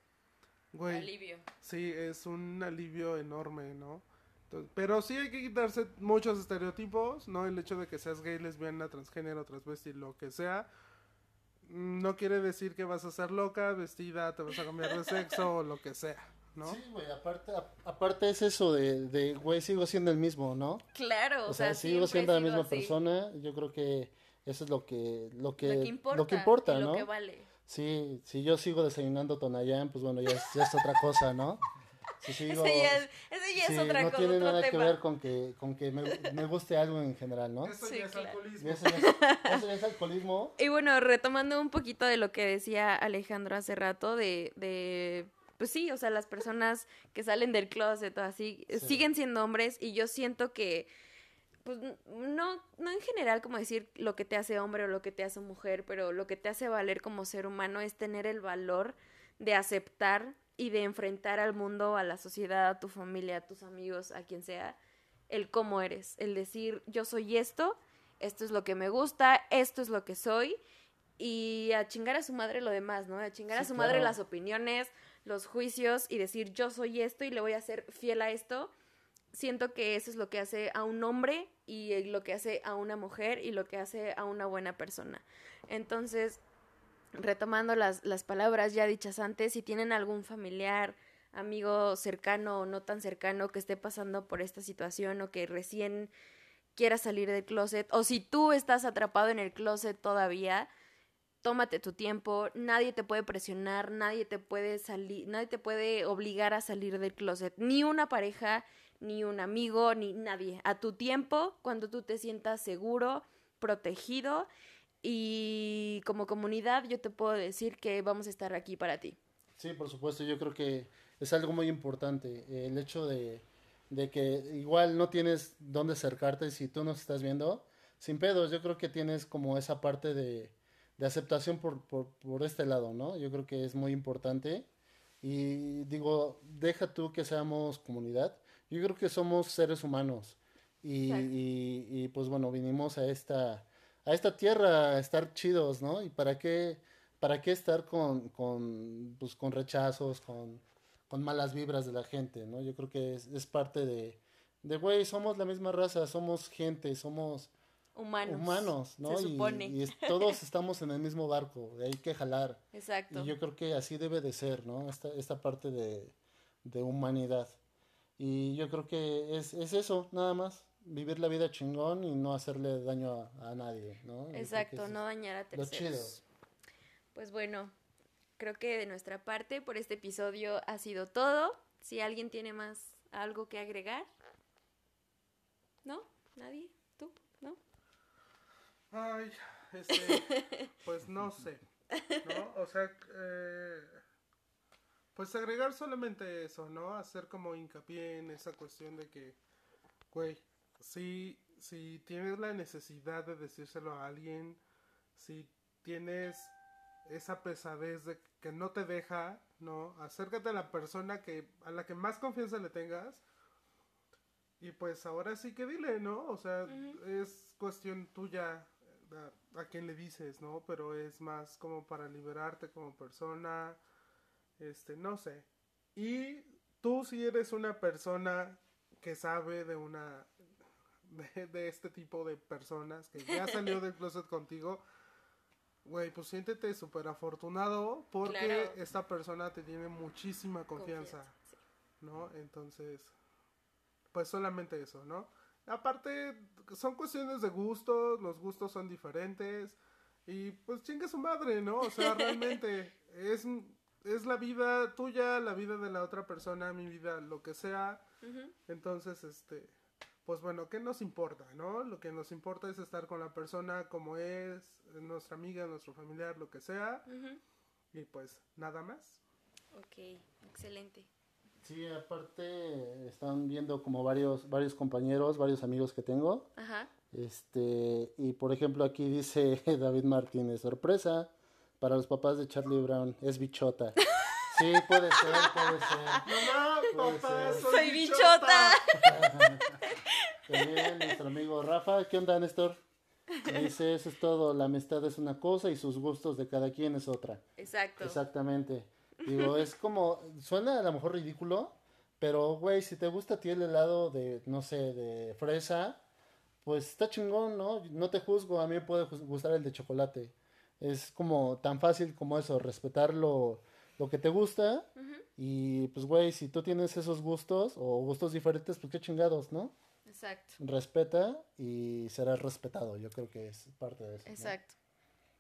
güey, Alivio. sí, es un alivio enorme, ¿no? Entonces, pero sí hay que quitarse muchos estereotipos, ¿no? El hecho de que seas gay, lesbiana, transgénero, transvesti, lo que sea, no quiere decir que vas a ser loca, vestida, te vas a cambiar de sexo o lo que sea, ¿no? Sí, güey, aparte, a- aparte es eso de, de, güey, sigo siendo el mismo, ¿no? Claro, O sea, sigo siendo la misma así. persona, yo creo que eso es lo que, lo que, Lo que importa. lo que importa, y ¿no? Lo que vale. Sí, si yo sigo desayunando Tonayán, pues bueno, ya ya es otra cosa, ¿no? Ese ya es, ese ya sí, es otra no cosa, tiene otro nada tema. que ver con que, con que me, me guste algo en general, ¿no? Eso Sí, ya es claro. alcoholismo. Y eso ya es, eso ya es alcoholismo. Y bueno, retomando un poquito de lo que decía Alejandro hace rato, de, de pues sí, o sea, las personas que salen del closet o así, Sí. siguen siendo hombres y yo siento que, pues no, no en general como decir lo que te hace hombre o lo que te hace mujer, pero lo que te hace valer como ser humano es tener el valor de aceptar y de enfrentar al mundo, a la sociedad, a tu familia, a tus amigos, a quien sea, el cómo eres, el decir yo soy esto, esto es lo que me gusta, esto es lo que soy y a chingar a su madre lo demás, ¿no? A chingar a su madre las opiniones, los juicios y decir yo soy esto y le voy a ser fiel a esto. Siento que eso es lo que hace a un hombre y lo que hace a una mujer y lo que hace a una buena persona. Entonces, retomando las, las palabras ya dichas antes, si tienen algún familiar, amigo cercano o no tan cercano que esté pasando por esta situación o que recién quiera salir del closet, o si tú estás atrapado en el closet todavía, tómate tu tiempo, nadie te puede presionar, nadie te puede salir, nadie te puede obligar a salir del closet, ni una pareja, ni un amigo, ni nadie. A tu tiempo, cuando tú te sientas seguro, protegido y como comunidad yo te puedo decir que vamos a estar aquí para ti. Sí, por supuesto, yo creo que es algo muy importante. eh, El hecho de, de que igual no tienes dónde acercarte si tú nos estás viendo, sin pedos, yo creo que tienes como esa parte de, de aceptación por, por, por este lado, ¿no? Yo creo que es muy importante. Y digo, deja tú que seamos comunidad. Yo creo que somos seres humanos. Y, y, pues bueno, vinimos a esta, a esta tierra a estar chidos, ¿no? ¿Y para qué, para qué estar con, con, pues, con rechazos, con, con malas vibras de la gente, ¿no? Yo creo que es, es parte de, de, güey, somos la misma raza, somos gente, somos Humanos. humanos, ¿no? Se Y- supone. Y, es- todos estamos en el mismo barco, hay que jalar. Exacto. Y yo creo que así debe de ser, ¿no? Esta, esta parte de, de humanidad. Y yo creo que es, es eso, nada más. Vivir la vida chingón y no hacerle daño a, a nadie, ¿no? Exacto, no dañar a Lo terceros. chido. Pues bueno, creo que de nuestra parte por este episodio ha sido todo. Si alguien tiene más algo que agregar. ¿No? ¿Nadie? ¿Tú? ¿No? Ay, este, pues no sé, ¿no? O sea, eh, pues agregar solamente eso, ¿no? Hacer como hincapié en esa cuestión de que, güey, si, si tienes la necesidad de decírselo a alguien, si tienes esa pesadez de que no te deja, ¿no? Acércate a la persona que a la que más confianza le tengas y pues ahora sí que dile, ¿no? O sea, es cuestión tuya a, a quién le dices, ¿no? Pero es más como para liberarte como persona, este, no sé. Y tú si eres una persona que sabe de una de, de este tipo de personas que ya salió del closet contigo, güey, pues siéntete súper afortunado porque Claro. esta persona te tiene muchísima confianza. sí. ¿no? Entonces, pues solamente eso, ¿no? Aparte, son cuestiones de gustos, los gustos son diferentes y pues chinga su madre, ¿no? O sea, realmente es, es la vida tuya, la vida de la otra persona, mi vida, lo que sea. Entonces, este, pues bueno, ¿qué nos importa, no? Lo que nos importa es estar con la persona como es, nuestra amiga, nuestro familiar, lo que sea. Y pues nada más. Ok, excelente. Sí, aparte están viendo como varios, varios compañeros, varios amigos que tengo. Ajá. Este, y por ejemplo aquí dice David Martínez, sorpresa para los papás de Charlie Brown, es bichota. Sí, puede ser, puede ser. Mamá, Puede papá, ser. soy, Soy bichota. bichota. También nuestro amigo Rafa. ¿Qué onda, Néstor? Dice, eso es todo. La amistad es una cosa y sus gustos de cada quien es otra. Exacto. Exactamente. Digo, es como, suena a lo mejor ridículo, pero, güey, si te gusta a ti el helado de, no sé, de fresa, pues está chingón, ¿no? No te juzgo, a mí me puede gustar el de chocolate. Es como tan fácil como eso, respetar lo, lo que te gusta. Y pues, güey, si tú tienes esos gustos o gustos diferentes, pues qué chingados, ¿no? Exacto. Respeta y serás respetado. Yo creo que es parte de eso. ¿no? Exacto.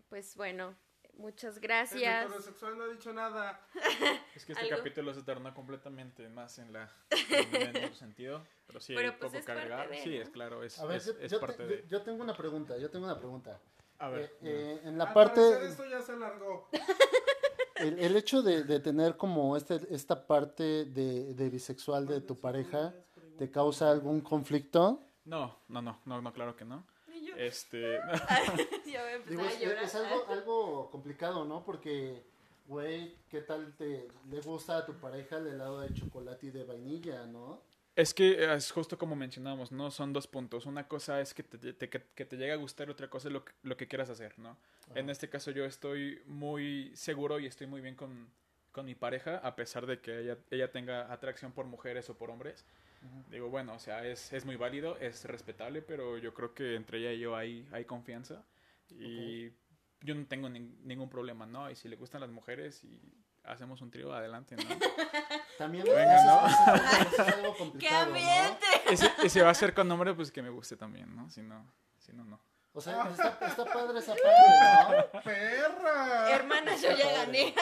Pues bueno, muchas El gracias. heterosexual no ha dicho nada. Es que este Algo. capítulo se tornó completamente más en la en otro sentido, pero sí Pero, hay pues, poco es que parte agregar. de, Sí, ¿no? es claro, es, A ver, es, yo, es yo parte te- de. yo- yo tengo una pregunta, yo tengo una pregunta. A ver, Eh, eh, en la Al parte, esto ya se alargó. el, el hecho de, de tener como este, esta parte de, de bisexual de tu pareja, ¿te causa algún conflicto? no, no, no, no, no, claro que no. Y yo- Este, ya Digo, a es, llorar. es algo, algo complicado, ¿no? Porque, güey, ¿qué tal te le gusta a tu pareja el helado de chocolate y de vainilla, no? Es que es justo como mencionamos, ¿no? Son dos puntos. Una cosa es que te, te- que, que te llegue a gustar, otra cosa es lo que, lo que quieras hacer, ¿no? En este caso yo estoy muy seguro y estoy muy bien con, con mi pareja, a pesar de que ella, ella tenga atracción por mujeres o por hombres. Digo, bueno, o sea, es, es muy válido, es respetable, pero yo creo que entre ella y yo hay, hay confianza. Y yo no tengo nin- ningún problema, ¿no? Y si le gustan las mujeres y hacemos un trío, adelante, ¿no? También Venga, ¿no? es- algo ¡Qué complicado, ¿no? ambiente! y, si, y si va a ser con hombre, pues que me guste también, ¿no? Si no, si no, no. O sea, está, está padre esa parte, ¿no? ¡Perra! Hermana, yo ya gané.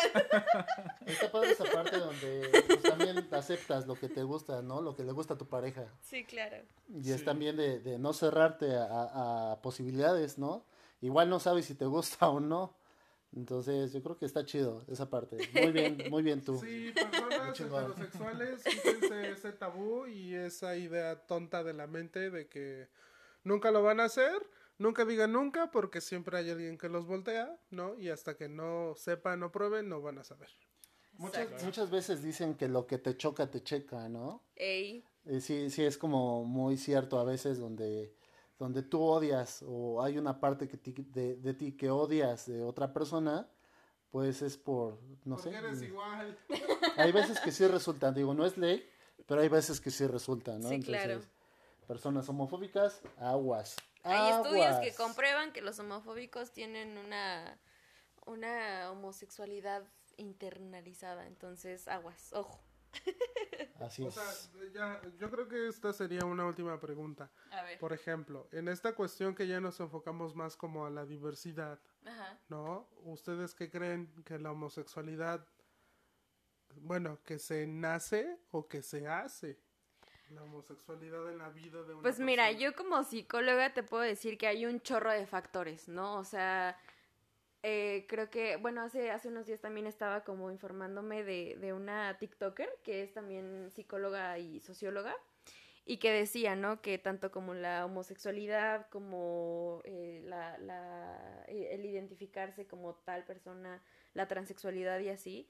Está padre esa parte donde pues, también aceptas lo que te gusta, ¿no? Lo que le gusta a tu pareja. Sí, claro. Y es también de, de no cerrarte a, a- posibilidades, ¿no? Igual no sabes si te gusta o no. Entonces, yo creo que está chido esa parte. Muy bien, muy bien tú. Sí, personas heterosexuales, quítense ese tabú y esa idea tonta de la mente de que nunca lo van a hacer, nunca digan nunca, porque siempre hay alguien que los voltea, ¿no? Y hasta que no sepan o prueben, no van a saber. Muchas, muchas veces dicen que lo que te choca, te checa, ¿no? Ey, Eh, sí, sí, es como muy cierto a veces donde, donde tú odias o hay una parte que ti- de, de ti que odias de otra persona, pues es por, no porque sé. eres igual. Hay veces que sí resultan, digo, no es ley, pero hay veces que sí resultan, ¿no? Sí, claro. personas homofóbicas, aguas. Hay estudios que comprueban que los homofóbicos tienen una, una homosexualidad internalizada. Entonces, aguas, ojo. Así O es. sea, ya, yo creo que esta sería una última pregunta. A ver. Por ejemplo, en esta cuestión que ya nos enfocamos más como a la diversidad, Ajá. ¿no? ¿Ustedes qué creen que la homosexualidad, bueno, que se nace o que se hace? La homosexualidad en la vida de una Pues mira, persona. yo como psicóloga te puedo decir que hay un chorro de factores, ¿no? O sea, eh, creo que, bueno, hace, hace unos días también estaba como informándome de, de una TikToker que es también psicóloga y socióloga y que decía, ¿no? Que tanto como la homosexualidad, como eh, la, la- eh, el identificarse como tal persona, la transexualidad y así,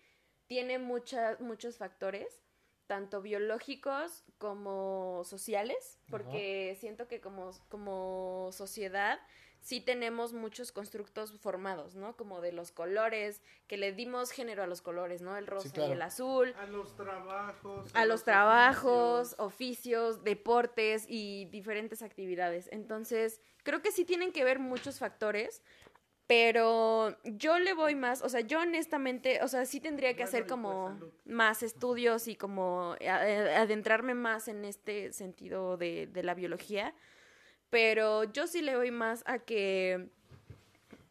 tiene muchas, muchos factores, tanto biológicos como sociales, porque siento que como, como sociedad sí tenemos muchos constructos formados, ¿no? Como de los colores, que le dimos género a los colores, ¿no? El rosa claro. y el azul, A los trabajos. a los trabajos, oficios. oficios, deportes y diferentes actividades. Entonces, creo que sí tienen que ver muchos factores, pero yo le voy más, o sea, yo honestamente, o sea, sí tendría que hacer pues, como más estudios y como adentrarme más en este sentido de, de la biología, pero yo sí le voy más a que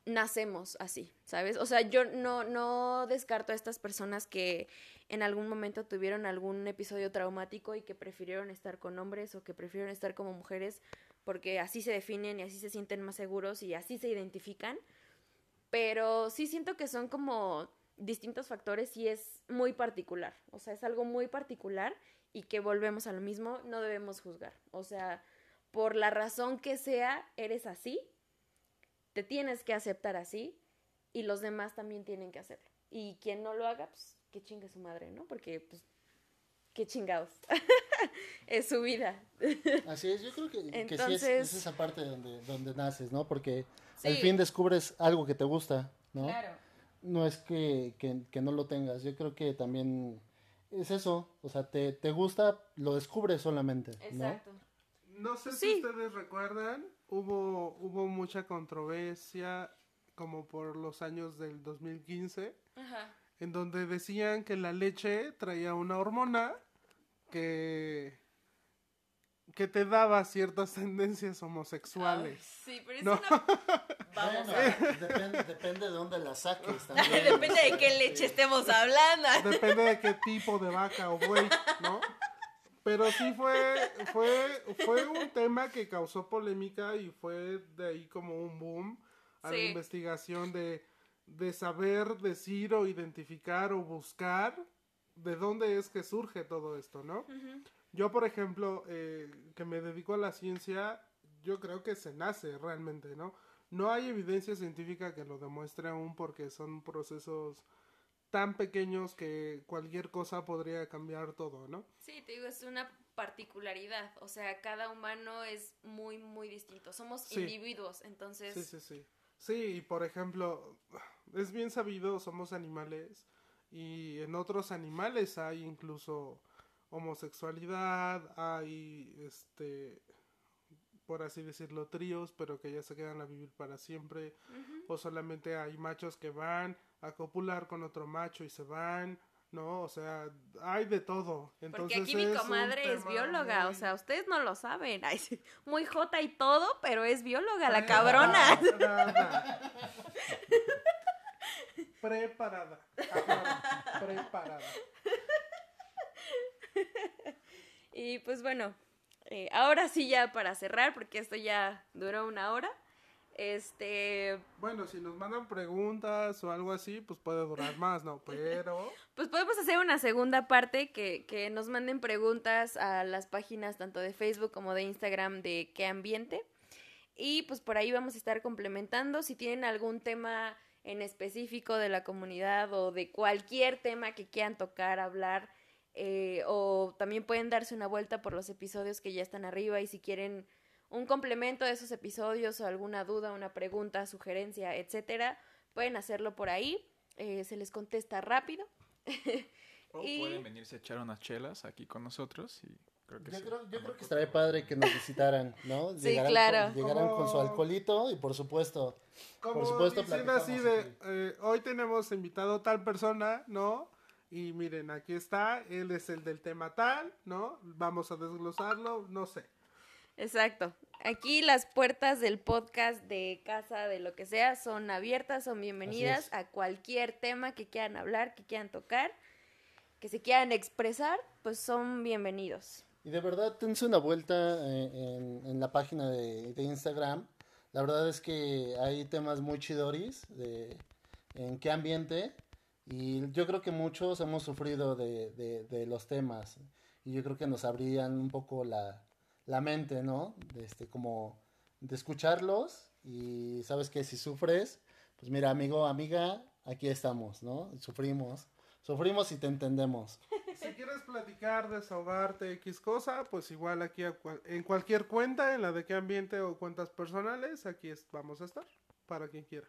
nacemos así, ¿sabes? O sea, yo no, no descarto a estas personas que en algún momento tuvieron algún episodio traumático y que prefirieron estar con hombres o que prefirieron estar como mujeres porque así se definen y así se sienten más seguros y así se identifican. Pero sí siento que son como distintos factores y es muy particular. O sea, es algo muy particular y que volvemos a lo mismo, no debemos juzgar. O sea, por la razón que sea, eres así, te tienes que aceptar así y los demás también tienen que hacerlo. Y quien no lo haga, pues que chingue su madre, ¿no? Porque pues qué chingados. es su vida. Así es, yo creo que, que sí es, Entonces- es esa parte donde, donde naces, ¿no? Porque al fin descubres algo que te gusta, ¿no? Claro. No es que, que, que no lo tengas, yo creo que también es eso, o sea, te, te gusta, lo descubres solamente, ¿no? Exacto. No sé Sí. si ustedes recuerdan, hubo, hubo mucha controversia como por los años del 2015, Ajá. en donde decían que la leche traía una hormona que, que te daba ciertas tendencias homosexuales. Ay, sí, pero es No. una... Vamos Bueno, a depende, depende de dónde la saques también. Depende de qué leche estemos hablando. Depende de qué tipo de vaca o buey, ¿no? Pero sí fue, fue, fue un tema que causó polémica y fue de ahí como un boom a la investigación de, de saber decir o identificar o buscar de dónde es que surge todo esto, ¿no? Yo, por ejemplo, eh, que me dedico a la ciencia, yo creo que se nace realmente, ¿no? No hay evidencia científica que lo demuestre aún porque son procesos tan pequeños que cualquier cosa podría cambiar todo, ¿no? Sí, te digo, es una particularidad. O sea, cada humano es muy, muy distinto. Somos Sí. individuos, entonces... Sí, sí, sí. Sí, y por ejemplo, es bien sabido, somos animales y en otros animales hay incluso homosexualidad, hay, este, por así decirlo, tríos, pero que ya se quedan a vivir para siempre, o solamente hay machos que van a copular con otro macho y se van, ¿no? O sea, hay de todo. Porque Entonces aquí mi comadre es bióloga, o sea, ustedes no lo saben. Ay, sí, muy jota y todo, pero es bióloga, la cabrona. Preparada. Preparada. Ajá, Preparada. Y pues bueno, eh, ahora sí ya para cerrar, porque esto ya duró una hora. Este, Bueno, si nos mandan preguntas o algo así, pues puede durar más, ¿no? Pero pues podemos hacer una segunda parte que, que nos manden preguntas a las páginas tanto de Facebook como de Instagram de qué ambiente. Y pues por ahí vamos a estar complementando. Si tienen algún tema en específico de la comunidad o de cualquier tema que quieran tocar, hablar, eh, o también pueden darse una vuelta por los episodios que ya están arriba y si quieren un complemento de esos episodios o alguna duda, una pregunta, sugerencia, etcétera, pueden hacerlo por ahí. Eh, se les contesta rápido. O Y- pueden venirse a echar unas chelas aquí con nosotros y creo que Yo sí. creo, yo creo que estaría padre que nos visitaran, ¿no? Sí, Llegaran claro. Con, llegaran con su Como- alcoholito y por supuesto, como por supuesto así de, aquí. eh, hoy tenemos invitado tal persona, ¿no? Y miren, aquí está, él es el del tema tal, ¿no? Vamos a desglosarlo, no sé. Exacto. Aquí las puertas del podcast de casa, de lo que sea, son abiertas, son bienvenidas a cualquier tema que quieran hablar, que quieran tocar, que se quieran expresar, pues son bienvenidos. Y de verdad, tense una vuelta eh, en, la página de, Instagram. La verdad es que hay temas muy chidoris de en qué ambiente. Y yo creo que muchos hemos sufrido de, los temas. Y yo creo que nos abrían un poco la, mente, ¿no? Este, como de escucharlos. Y sabes que si sufres, pues mira, amigo, amiga, aquí estamos, ¿no? Sufrimos. Sufrimos y te entendemos. Si quieres platicar, desahogarte, X cosa, pues igual aquí a cual- en cualquier cuenta, en la de qué ambiente o cuentas personales, aquí es- vamos a estar, para quien quiera.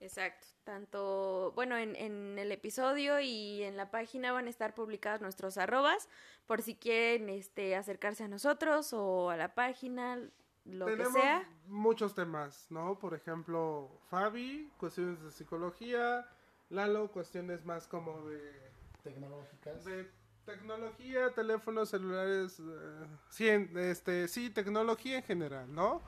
Exacto. Tanto, bueno, en, en el episodio y en la página van a estar publicados nuestros arrobas por si quieren este, acercarse a nosotros o a la página, lo Tenemos que sea. muchos temas, ¿no? Por ejemplo, Fabi, cuestiones de psicología, Lalo, cuestiones más como de, Tecnológicas. de tecnología, teléfonos celulares, eh, sí, en- este, sí, tecnología en general, ¿no?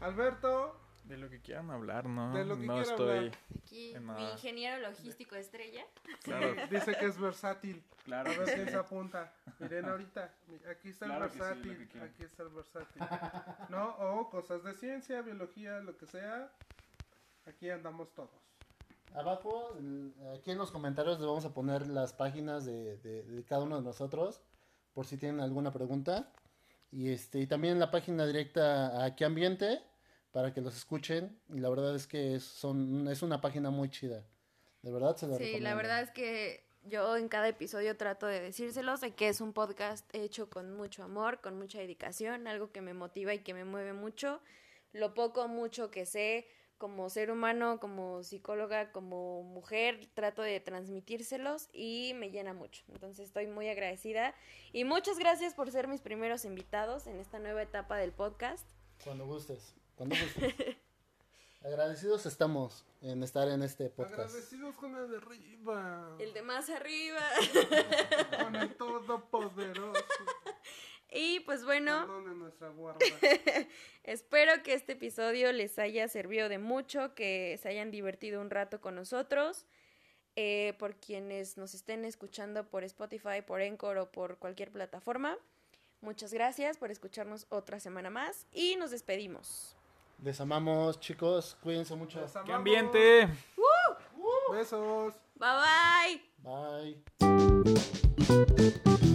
Alberto, De lo que quieran hablar, ¿no? De lo que no quieran estoy... hablar. Aquí En mi ingeniero logístico estrella. Claro, dice que es versátil. claro A ver sí. se apunta. Miren ahorita. mi- Aquí está Claro el sí, versátil. que quieran. aquí está el versátil. ¿No? O cosas de ciencia, biología, lo que sea. Aquí andamos todos. Abajo, aquí en los comentarios les vamos a poner las páginas de, de- de cada uno de nosotros, por si tienen alguna pregunta. Y este y también la página directa a qué ambiente, para que los escuchen. Y la verdad es que es, son, es una página muy chida. De verdad se la Sí, la recomiendo. verdad es que yo en cada episodio trato de decírselos de que es un podcast hecho con mucho amor, con mucha dedicación, algo que me motiva y que me mueve mucho. Lo poco mucho que sé como ser humano, como psicóloga, como mujer, trato de transmitírselos y me llena mucho. Entonces estoy muy agradecida y muchas gracias por ser mis primeros invitados en esta nueva etapa del podcast. Cuando gustes, cuando gustes. Agradecidos estamos en estar en este podcast. Agradecidos con el de arriba. El de más arriba. Con el todopoderoso. Y pues bueno, nuestra guarda. espero que este episodio les haya servido de mucho, que se hayan divertido un rato con nosotros. Eh, por quienes nos estén escuchando por Spotify, por Encore o por cualquier plataforma. Muchas gracias por escucharnos otra semana más y nos despedimos. Les amamos, chicos. Cuídense mucho. ¡Qué ambiente! Besos. Bye bye. Bye.